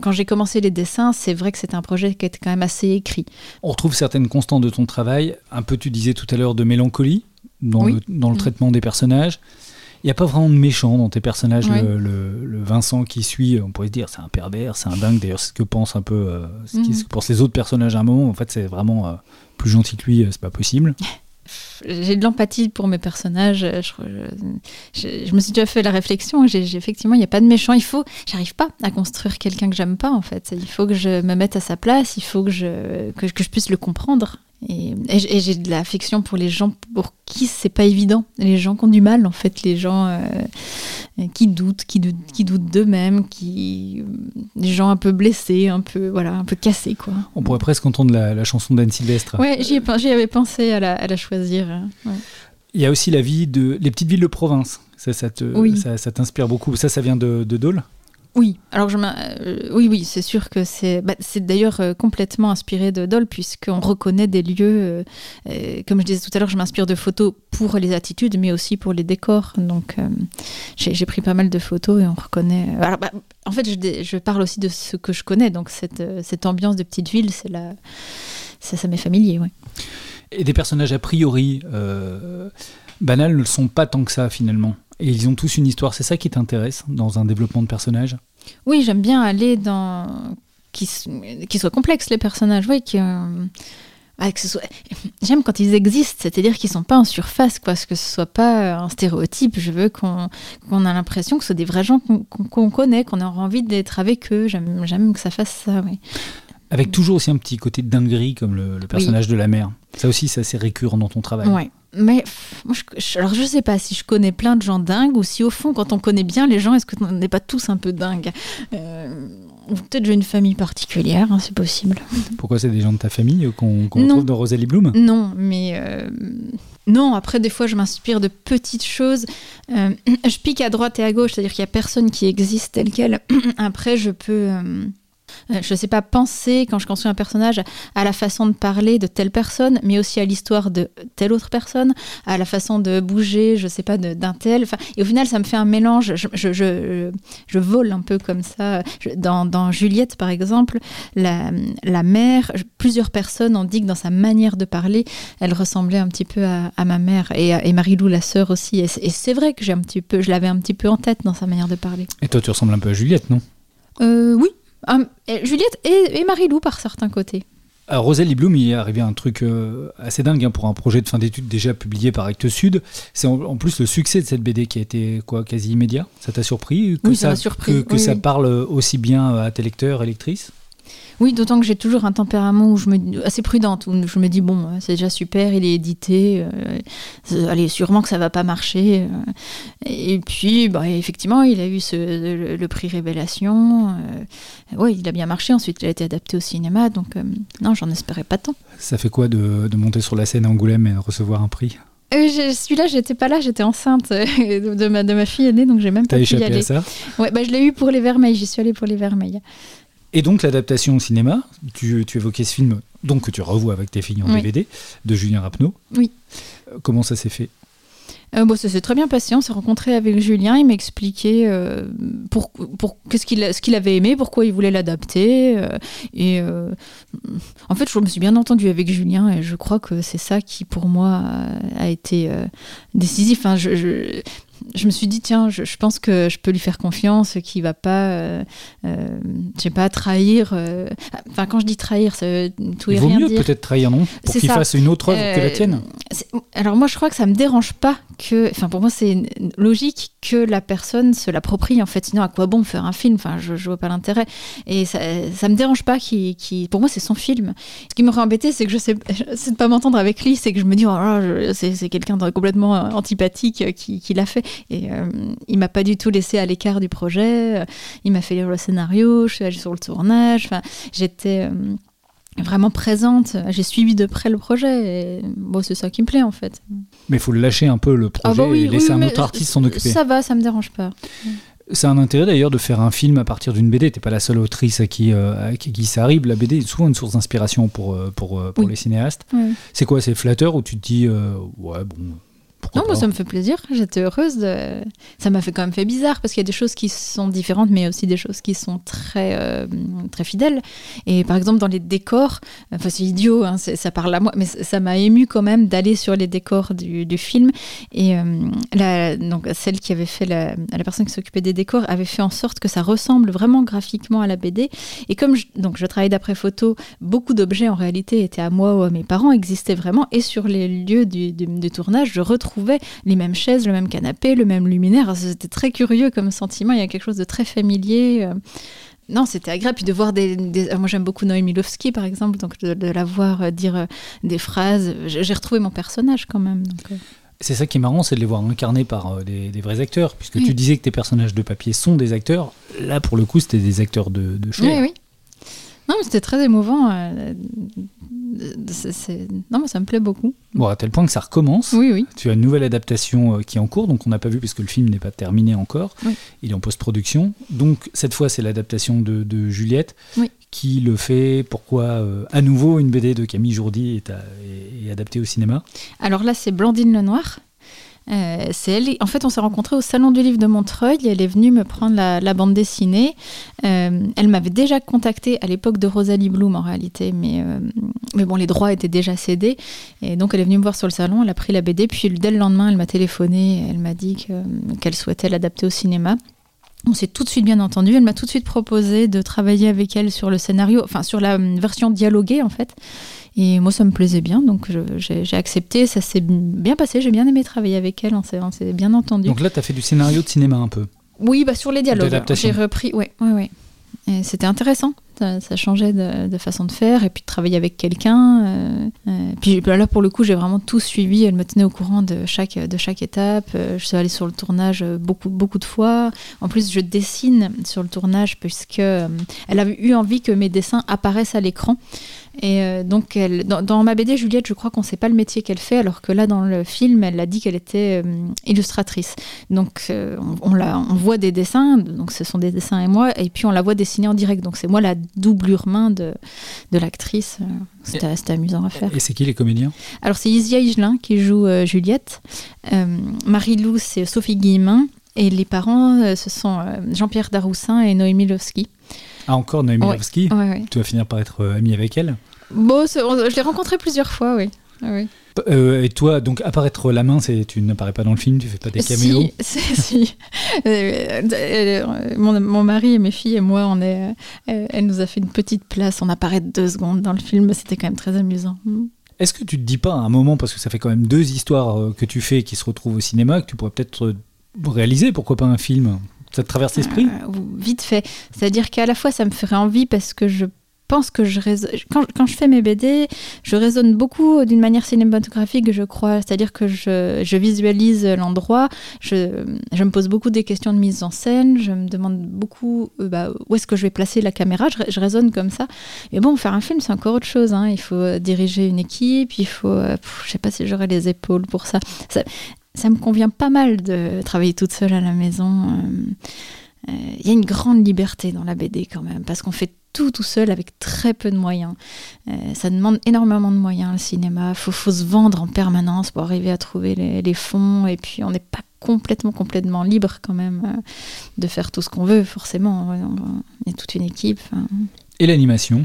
quand, j'ai commencé les dessins, c'est vrai que c'était un projet qui était quand même assez écrit. On retrouve certaines constantes de ton travail. Un peu, tu disais tout à l'heure, de mélancolie dans le, dans le mm. traitement des personnages. Il n'y a pas vraiment de méchant dans tes personnages. Le, Vincent qui suit, on pourrait se dire, c'est un pervers, c'est un dingue. D'ailleurs, c'est ce que pensent un peu, euh, ce, mm. que pensent les autres personnages à un moment. En fait, c'est vraiment euh, plus gentil que lui, euh, c'est pas possible. J'ai de l'empathie pour mes personnages. Je, me suis déjà fait la réflexion. J'ai, effectivement, il n'y a pas de méchant. Il faut, j'arrive pas à construire quelqu'un que j'aime pas en fait. Il faut que je me mette à sa place. Il faut que je, que je puisse le comprendre. Et, j'ai de l'affection pour les gens pour qui c'est pas évident. Les gens qui ont du mal, en fait, les gens euh, qui doutent, qui, qui doutent d'eux-mêmes, qui, les gens un peu blessés, un peu, voilà, un peu cassés, quoi. On pourrait presque entendre la, chanson d'Anne Sylvestre. Ouais, j'y avais pensé à la, à la choisir. Hein, Il y a aussi la vie de les petites villes de province. Ça, ça t'inspire beaucoup. Ça, ça vient de, de Dole? Oui, alors je euh, oui, oui, c'est sûr que c'est, bah, c'est d'ailleurs euh, complètement inspiré de Dole puisqu'on reconnaît des lieux, euh, comme je disais tout à l'heure, je m'inspire de photos pour les attitudes, mais aussi pour les décors. Donc j'ai, pris pas mal de photos et on reconnaît. Bah, en fait, je, parle aussi de ce que je connais, donc cette, cette ambiance de petite ville, c'est la, ça, m'est familier, ouais. Et des personnages a priori banals ne le sont pas tant que ça finalement. Et ils ont tous une histoire. C'est ça qui t'intéresse dans un développement de personnage Oui, j'aime bien aller dans. qui, soient complexes, les personnages. Oui, qui. Euh, soit... J'aime quand ils existent, c'est-à-dire qu'ils sont pas en surface, quoi, que ce soit pas un stéréotype. Je veux qu'on qu'on a l'impression que ce sont des vrais gens qu'on connaît, qu'on a envie d'être avec eux. J'aime que ça fasse ça, oui. Avec toujours aussi un petit côté de dinguerie, comme le, personnage de la mère. Ça aussi, c'est assez récurrent dans ton travail. Ouais. Mais moi, je, alors je sais pas si je connais plein de gens dingues ou si au fond, quand on connaît bien les gens, est-ce qu'on n'est pas tous un peu dingues? Euh, Peut-être j'ai une famille particulière, hein, c'est possible. Pourquoi c'est des gens de ta famille qu'on retrouve dans Rosalie Bloom? Non, mais euh, non. Après, des fois, je m'inspire de petites choses. Euh, je pique à droite et à gauche, c'est-à-dire qu'il y a personne qui existe tel quel. Après, je peux euh, je ne sais pas penser, quand je construis un personnage, à la façon de parler de telle personne, mais aussi à l'histoire de telle autre personne, à la façon de bouger, je ne sais pas, d'un tel. Et au final, ça me fait un mélange. Je, je, je, vole un peu comme ça. Dans, dans, Juliette, par exemple, la, la mère, plusieurs personnes ont dit que dans sa manière de parler, elle ressemblait un petit peu à, à ma mère et, et Marie-Lou, la sœur aussi. Et c'est vrai que j'ai un petit peu, je l'avais un petit peu en tête dans sa manière de parler. Et toi, tu ressembles un peu à Juliette, non? Euh, Oui, ah, Juliette et, Marie-Lou par certains côtés. À Rosalie Bloom, il est arrivé un truc euh, assez dingue hein, pour un projet de fin d'études déjà publié par Actes Sud. C'est en, plus le succès de cette BD qui a été quoi, quasi immédiat. Ça t'a surpris que ça, surpris. Que, ça parle aussi bien à tes lecteurs et lectrices? Oui, d'autant que j'ai toujours un tempérament où je me, assez prudente, où je me dis, bon, c'est déjà super, il est édité, euh, allez, sûrement que ça va pas marcher. Euh. et puis, bah, effectivement, il a eu ce, le, prix Révélation. Euh, oui, il a bien marché, ensuite il a été adapté au cinéma, donc non, j'en espérais pas tant. Ça fait quoi de, monter sur la scène à Angoulême et de recevoir un prix? Celui-là, j'étais pas là, j'étais enceinte de ma, de ma fille aînée, donc j'ai même pas pu y aller. À ça? Ouais, bah, je l'ai eu pour les Vermeils, j'y suis allée pour les Vermeils. Et donc l'adaptation au cinéma, tu, évoquais ce film donc que tu revois avec tes filles en DVD, de Julien Rapneau. Oui. Euh, comment ça s'est fait? Euh, bon, ça s'est très bien passé. On s'est rencontré avec Julien. Il m'a expliqué euh, pour, pour, ce qu'il avait aimé, pourquoi il voulait l'adapter. et en fait, je me suis bien entendu avec Julien et je crois que c'est ça qui, pour moi, a, été décisif. Enfin, je, je me suis dit, tiens, je, pense que je peux lui faire confiance, qu'il va pas, euh, euh je sais pas, trahir. Euh, enfin, quand je dis trahir, ça veut tout Il vaut mieux peut-être trahir, non? Pour qu'il fasse une autre œuvre que la tienne Alors, moi, je crois que ça me dérange pas que. Enfin, pour moi, c'est logique que la personne se l'approprie, en fait. Sinon, à quoi bon faire un film? Enfin, je, je vois pas l'intérêt. Et ça, ça me dérange pas qu'il. pour moi, c'est son film. Ce qui m'aurait embêté, c'est que je sais, c'est de pas m'entendre avec lui, c'est que je me dis, oh, c'est quelqu'un de complètement antipathique qui, qui l'a fait. Et euh, il m'a pas du tout laissé à l'écart du projet. Il m'a fait lire le scénario, je suis allée sur le tournage. Enfin, j'étais euh, vraiment présente. J'ai suivi de près le projet. Et, bon, c'est ça qui me plaît en fait. Mais il faut le lâcher un peu le ah projet bah et laisser un autre artiste s'en occuper. Ça va, ça me dérange pas. C'est un intérêt d'ailleurs de faire un film à partir d'une BD. T'es pas la seule autrice à qui, euh, à qui, ça arrive. La BD est souvent une source d'inspiration pour, euh, pour, euh, pour Oui. les cinéastes. C'est quoi C'est flatteur ou tu te dis, euh, ouais, bon, pourquoi Non, moi ça me fait plaisir. J'étais heureuse. De... Ça m'a fait quand même fait bizarre parce qu'il y a des choses qui sont différentes, mais aussi des choses qui sont très euh, très fidèles. Et par exemple dans les décors, enfin c'est idiot, hein, c'est- ça parle à moi, mais ça m'a ému quand même d'aller sur les décors du, du film. Et euh, la, donc celle qui avait fait la, la personne qui s'occupait des décors avait fait en sorte que ça ressemble vraiment graphiquement à la BD. Et comme je, donc je travaille d'après photo, beaucoup d'objets en réalité étaient à moi ou à mes parents, existaient vraiment. Et sur les lieux du, du- du tournage, je les mêmes chaises, le même canapé, le même luminaire. C'était très curieux comme sentiment. Il y a quelque chose de très familier. euh. Non, c'était agréable. Puis de voir des. des- Moi, j'aime beaucoup Noémie Lovski, par exemple. Donc, de, de la voir euh, dire euh, des phrases. J'ai retrouvé mon personnage quand même. donc, euh. C'est ça qui est marrant, c'est de les voir incarnés par euh, des, des vrais acteurs. Puisque Oui. tu disais que tes personnages de papier sont des acteurs. Là, pour le coup, c'était des acteurs de, de. Oui, oui. Non, mais c'était très émouvant. euh, Non, mais ça me plaît beaucoup. Bon, à tel point que ça recommence. Oui, oui. Tu as une nouvelle adaptation euh, qui est en cours, donc on n'a pas vu puisque le film n'est pas terminé encore. Oui. Il est en post-production. Donc cette fois, c'est l'adaptation de, de Juliette Oui. qui le fait. Pourquoi euh, à nouveau une BD de Camille Jourdi est, à- est- est adaptée au cinéma? Alors là, c'est Blandine Lenoir. Euh, c'est elle. En fait, on s'est rencontrés au Salon du Livre de Montreuil. Elle est venue me prendre la, bande dessinée. Euh, elle m'avait déjà contactée à l'époque de Rosalie Bloom, en réalité, mais, euh, mais bon, les droits étaient déjà cédés. Et donc, elle est venue me voir sur le salon. Elle a pris la BD. Puis, dès le lendemain, elle m'a téléphoné. Elle m'a dit que- qu'elle souhaitait l'adapter au cinéma. On s'est tout de suite bien entendu. Elle m'a tout de suite proposé de travailler avec elle sur le scénario, enfin sur la version dialoguée en fait. Et moi, ça me plaisait bien, donc j'ai accepté. Ça s'est bien passé. J'ai bien aimé travailler avec elle. On s'est on s'est bien entendu. Donc là, tu as fait du scénario de cinéma un peu. oui, bah sur les dialogues. J'ai repris. Ouais, ouais, ouais. Et C'était intéressant. Ça, ça changeait de, de façon de faire et puis de travailler avec quelqu'un. euh, euh, puis bah, là, pour le coup, j'ai vraiment tout suivi. Elle me tenait au courant de chaque, de chaque étape. Euh, je suis allée sur le tournage euh, beaucoup, beaucoup de fois. En plus, je dessine sur le tournage puisque euh, elle avait eu envie que mes dessins apparaissent à l'écran. Et euh, donc, elle, dans, dans ma BD, Juliette, je crois qu'on ne sait pas le métier qu'elle fait, alors que là, dans le film, elle a dit qu'elle était euh, illustratrice. Donc, euh, on, on la, on voit des dessins, donc ce sont des dessins et moi, et puis on la voit dessiner en direct. Donc, c'est moi la doublure main de, de l'actrice. C'était amusant à faire. Et c'est qui les comédiens? Alors, c'est Isia Higelin qui joue Juliette. Marie-Lou, c'est Sophie Guillemin. Et les parents, ce sont Jean-Pierre Daroussin et Noémie Lovski. Ah, encore Noémie Ouais. Lovski? Ouais, ouais. Tu vas finir par être euh, ami avec elle? Bon, je l'ai rencontré plusieurs fois, oui. Ah oui. Euh, et toi, donc apparaître la main, c'est tu n'apparais pas dans le film, tu fais pas des caméos. Si, si, si. Euh, euh, mon, mon mari et mes filles et moi, on est, euh, elle nous a fait une petite place. On apparaît deux secondes dans le film, c'était quand même très amusant. Est-ce que tu te dis pas à un moment, parce que ça fait quand même deux histoires que tu fais qui se retrouvent au cinéma, que tu pourrais peut-être réaliser, pourquoi pas un film? Ça te traverse l'esprit? Vite fait. C'est-à-dire qu'à la fois, ça me ferait envie parce que je pense que quand, je fais mes BD, je raisonne beaucoup d'une manière cinématographique, je crois. C'est-à-dire que je, visualise l'endroit, je, me pose beaucoup des questions de mise en scène, je me demande beaucoup euh, bah, où est-ce que je vais placer la caméra, je, je raisonne comme ça. Mais bon, faire un film, c'est encore autre chose. hein. Il faut euh, diriger une équipe, il faut... euh, pff, je sais pas si j'aurai les épaules pour ça. ça. Ça me convient pas mal de travailler toute seule à la maison. euh, il y a une grande liberté dans la BD quand même, parce qu'on fait tout tout seul avec très peu de moyens. Euh, ça demande énormément de moyens, le cinéma. Il faut, faut se vendre en permanence pour arriver à trouver les, les fonds, et puis on n'est pas complètement, complètement libre quand même euh, de faire tout ce qu'on veut, forcément. On, on est toute une équipe. Et l'animation?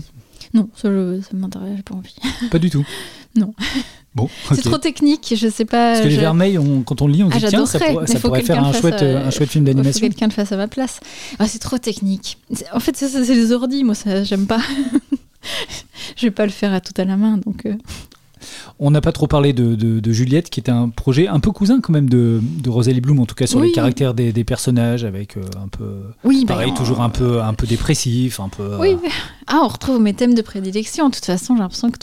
Non, ça, je- ça m'intéresse, j'ai pas envie. Pas du tout. Non. Bon, C'est trop technique, je sais pas. Parce que les vermeils, on- quand on lit, on se Ah, dit tiens, ça, pourrait- ça faire un chouette, fasse, euh, un chouette film Faut que d'animation. quelqu'un le fasse à ma place. Ah, c'est trop technique. En fait, ça, ça, c'est les ordi, moi, ça, j'aime pas. je vais pas le faire à tout à la main, donc. euh, On n'a pas trop parlé de, de- de Juliette, qui était un projet un peu cousin quand même de, de Rosalie Bloom, en tout cas sur les caractères des, des personnages, avec euh, un peu, Oui, bah, pareil, on- toujours un peu, un peu dépressif, un peu. euh, Oui, Ah, on retrouve mes thèmes de prédilection. De toute façon, j'ai l'impression que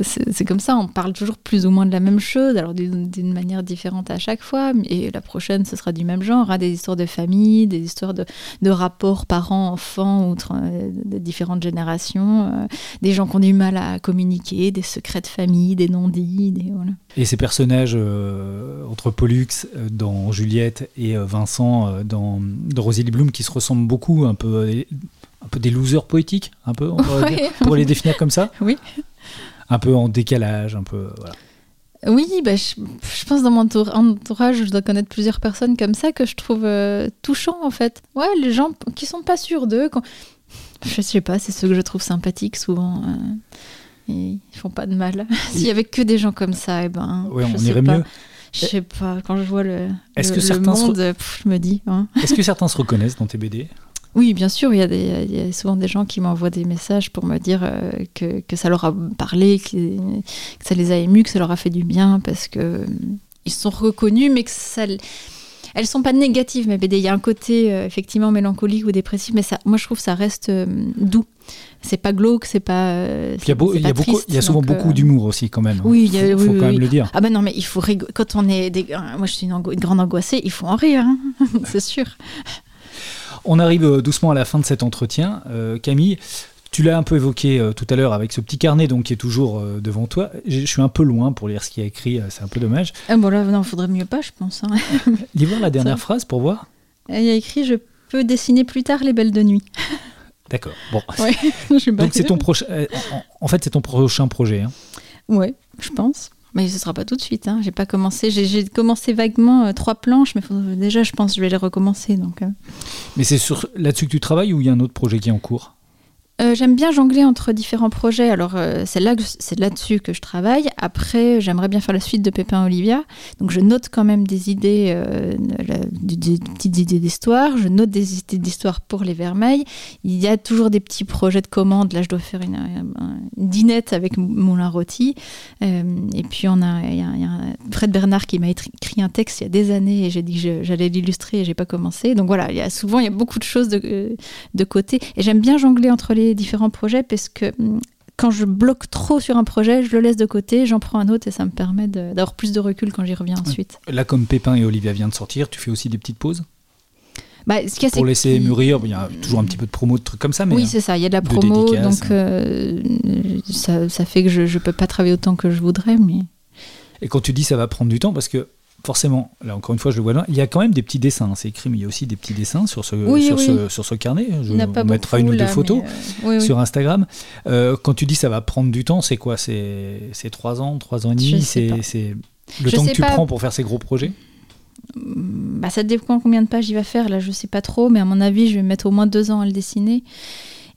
c'est comme ça. On parle toujours plus ou moins de la même chose, alors d'une manière différente à chaque fois. Et la prochaine, ce sera du même genre. Hein, des histoires de famille, des histoires de, de rapports parents-enfants de différentes générations, euh, des gens qui ont du mal à communiquer, des secrets de famille, des non-dits. Voilà. Et ces personnages euh, entre Pollux euh, dans Juliette et Vincent dans, dans Rosie Bloom qui se ressemblent beaucoup, un peu un peu des losers poétiques, un peu, on dire, pour les définir comme ça. Oui. Un peu en décalage, un peu. Voilà. Oui, bah, je, pense dans mon entourage, je dois connaître plusieurs personnes comme ça que je trouve euh, touchant en fait. Ouais, les gens qui sont pas sûrs d'eux. Quand... Je sais pas, c'est ceux que je trouve sympathiques souvent. Euh, ils font pas de mal. S'il y avait que des gens comme ça, et eh ben. Ouais, on irait mieux. Je sais pas, quand je vois le, le, que certains monde, je me dis. Hein. Est-ce que certains se reconnaissent dans tes BD oui, bien sûr, il y, a il y, a souvent des gens qui m'envoient des messages pour me dire euh, que, que, ça leur a parlé, que, que, ça les a émus, que ça leur a fait du bien, parce que euh, ils sont reconnus, mais que ça... Elles sont pas négatives, mes BD. Il y a un côté euh, effectivement mélancolique ou dépressif, mais ça, moi je trouve que ça reste doux. C'est pas glauque, c'est pas. il y a, beau, il y a, beaucoup, il y a souvent beaucoup d'humour aussi quand même. Hein. Oui, il faut, quand même le dire. Ah ben non, mais il faut quand on est, des... moi je suis une, grande angoissée, il faut en rire, hein. c'est sûr. On arrive euh, doucement à la fin de cet entretien. Euh, Camille, tu l'as un peu évoqué euh, tout à l'heure avec ce petit carnet donc, qui est toujours devant toi. Je suis un peu loin pour lire ce qu'il y a écrit, c'est un peu dommage. Ah bon là, non, faudrait mieux pas, je pense. Hein. Lis voir la dernière phrase pour voir. Il y a écrit Je peux dessiner plus tard les belles de nuit. D'accord. Bon. donc c'est ton prochain. En, fait, c'est ton prochain projet. Hein. Ouais, je pense. Mais ce sera pas tout de suite. Hein. J'ai pas commencé. J'ai commencé vaguement euh, trois planches, mais déjà, je pense que je vais les recommencer. Donc. Euh. Mais c'est là-dessus que tu travailles ou il y a un autre projet qui est en cours? Euh, j'aime bien jongler entre différents projets. Alors, euh, c'est là c'est là-dessus que je travaille. Après, j'aimerais bien faire la suite de Pépin Olivia. Donc, je note quand même des idées, euh, des, petites idées d'histoire. Je note des idées d'histoire pour les Vermeils. Il y a toujours des petits projets de commandes. Là, je dois faire une, dinette avec Moulin Rôti. et puis, on a, il y, a, Fred Bernard qui m'a écrit un texte il y a des années et j'ai dit que j'allais l'illustrer et j'ai pas commencé. Donc voilà, il y a souvent il y a beaucoup de choses de, de côté. Et j'aime bien jongler entre les différents projets parce que hum, quand je bloque trop sur un projet, je le laisse de côté, j'en prends un autre et ça me permet d'avoir plus de recul quand j'y reviens ensuite. Là, comme Pépin et Olivia viennent de sortir, tu fais aussi des petites pauses? Bah, ce pour laisser mûrir, il y a toujours un petit peu de promo, de trucs comme ça. Mais oui, c'est ça, il y a de la promo, donc euh, ça, ça, fait que je ne peux pas travailler autant que je voudrais. Mais... Et quand tu dis ça va prendre du temps, parce que forcément, là encore une fois, je le vois là, il y a quand même des petits dessins, hein, c'est écrit, mais il y a aussi des petits dessins sur ce, sur, Ce, sur ce carnet. Je vous mettrai une ou deux photos euh, sur Instagram. Euh, quand tu dis ça va prendre du temps, c'est quoi? C'est trois ans, trois ans et demi? C'est le temps que tu prends pour faire ces gros projets? Bah, Ça dépend combien de pages il va faire, là je sais pas trop, mais à mon avis, je vais mettre au moins deux ans à le dessiner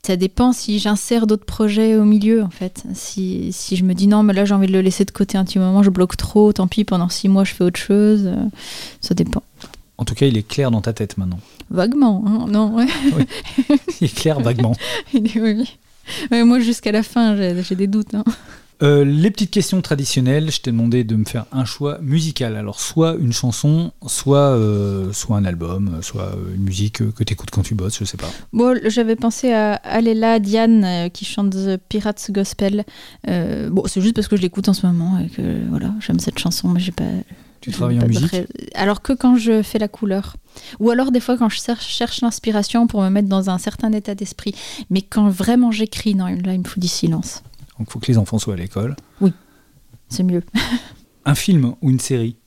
ça dépend si j'insère d'autres projets au milieu, en fait. Si, si, je me dis non, mais là j'ai envie de le laisser de côté un petit moment, je bloque trop, tant pis, pendant six mois je fais autre chose. Euh, ça dépend. En tout cas, il est clair dans ta tête maintenant. Vaguement, hein, non ouais. Il est clair vaguement. oui, oui. moi, jusqu'à la fin, j'ai des doutes. Hein. Euh, les petites questions traditionnelles, je t'ai demandé de me faire un choix musical. Alors, soit une chanson, soit, euh, soit un album, soit une musique que tu écoutes quand tu bosses, je sais pas. Bon, j'avais pensé à Alela Diane euh, qui chante The Pirates Gospel. bon, c'est juste parce que je l'écoute en ce moment et que voilà, j'aime cette chanson, mais j'ai pas. Tu travailles en musique Alors que quand je fais la couleur. Ou alors des fois quand je cherche l'inspiration pour me mettre dans un certain état d'esprit. Mais quand vraiment j'écris, non, là il me faut du silence. Donc il faut que les enfants soient à l'école. Oui, c'est mieux. un film ou une série?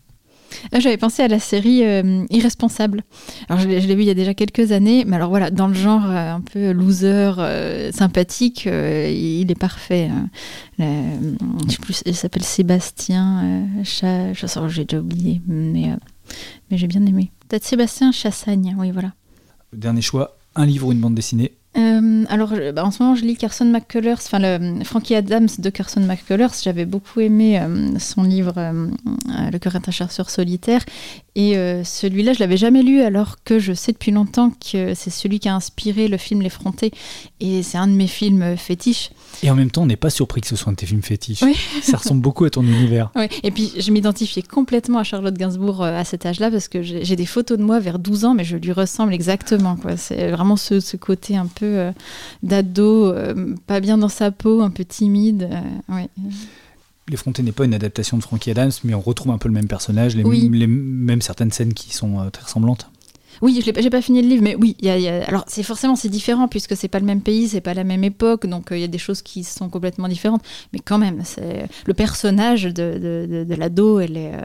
Euh, J'avais pensé à la série euh, Irresponsable. Alors je l'ai vu il y a déjà quelques années, mais alors voilà, dans le genre euh, un peu loser, sympathique, il est parfait. Hein. je sais plus, il s'appelle Sébastien Chat, j'ai déjà oublié, mais, mais j'ai bien aimé. Peut-être Sébastien Chassagne, oui voilà. Dernier choix, un livre ou une bande dessinée? Euh, alors, bah, en ce moment, je lis Carson McCullers, enfin, le Frankie Adams de Carson McCullers. J'avais beaucoup aimé euh, son livre euh, Le cœur est un chasseur solitaire. Et celui-là, je l'avais jamais lu, alors que je sais depuis longtemps que c'est celui qui a inspiré le film L'Effronté. Et c'est un de mes films fétiches. Et en même temps, on n'est pas surpris que ce soit un de tes films fétiches. Ça ressemble beaucoup à ton univers. Oui. Et puis, je m'identifiais complètement à Charlotte Gainsbourg à cet âge-là, parce que j'ai des photos de moi vers 12 ans, mais je lui ressemble exactement. C'est vraiment ce, ce côté un peu euh, d'ado, pas bien dans sa peau, un peu timide. ouais. L'effronté n'est pas une adaptation de Frankie Adams, mais on retrouve un peu le même personnage, les, les mêmes certaines scènes qui sont très ressemblantes. Oui, je n'ai pas fini le livre, mais oui, y a, alors c'est forcément c'est différent puisque c'est pas le même pays, c'est pas la même époque, donc il y a des choses qui sont complètement différentes. Mais quand même, c'est le personnage de, de, de, l'ado, elle est euh,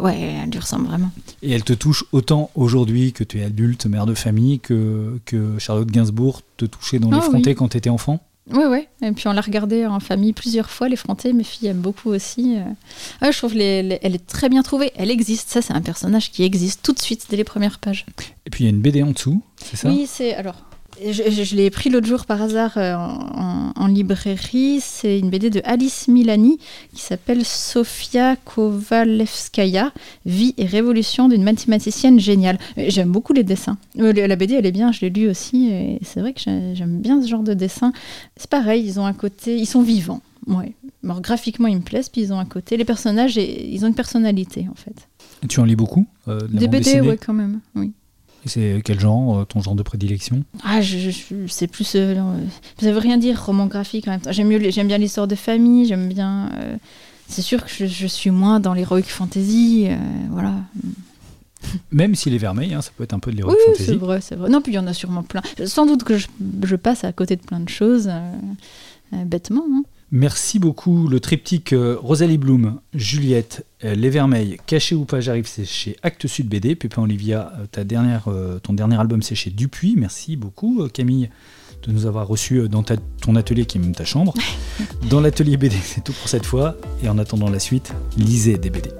ouais, elle lui ressemble vraiment. Et elle te touche autant aujourd'hui que tu es adulte, mère de famille, que, que Charlotte Gainsbourg te touchait dans ah l'effronté quand tu étais enfant? Oui, oui. Et puis on l'a regardé en famille plusieurs fois, l'effronté. Mes filles aiment beaucoup aussi. Euh. je trouve qu'elle est très bien trouvée. Elle existe. Ça, c'est un personnage qui existe tout de suite dès les premières pages. Et puis il y a une BD en dessous, c'est ça? Oui, c'est. Alors, je, l'ai pris l'autre jour par hasard euh, en, librairie. C'est une BD de Alice Milani qui s'appelle Sofia Kovalevskaya, Vie et révolution d'une mathématicienne géniale. J'aime beaucoup les dessins. Euh, la BD, elle est bien, je l'ai lu aussi. Et c'est vrai que j'aime bien ce genre de dessin. C'est pareil, ils ont un côté. Ils sont vivants. Ouais. Alors, graphiquement, ils me plaisent, puis ils ont un côté. Les personnages, ils ont une personnalité, en fait. Et tu en lis beaucoup euh, Des BD, oui, quand même. Oui. C'est quel genre, euh, ton genre de prédilection? Ah, je, c'est plus. Euh, ça veut rien dire, roman graphique en même temps. J'aime, mieux, j'aime bien l'histoire de famille, j'aime bien. Euh, c'est sûr que je, suis moins dans l'heroic fantasy, voilà. Même s'il est vermeil, hein, ça peut être un peu de l'heroic oui, fantasy. c'est vrai, c'est vrai. Non, puis il y en a sûrement plein. Sans doute que je, je passe à côté de plein de choses, bêtement. Hein. Merci beaucoup. Le triptyque euh, Rosalie Bloom, Juliette, euh, Les Vermeils, Caché ou pas, j'arrive, c'est chez Actes Sud BD. Pépin Olivia, euh, ta dernière, ton dernier album, c'est chez Dupuis. Merci beaucoup, Camille, de nous avoir reçus dans ton atelier qui est même ta chambre. dans l'atelier BD, c'est tout pour cette fois. Et en attendant la suite, lisez des BD.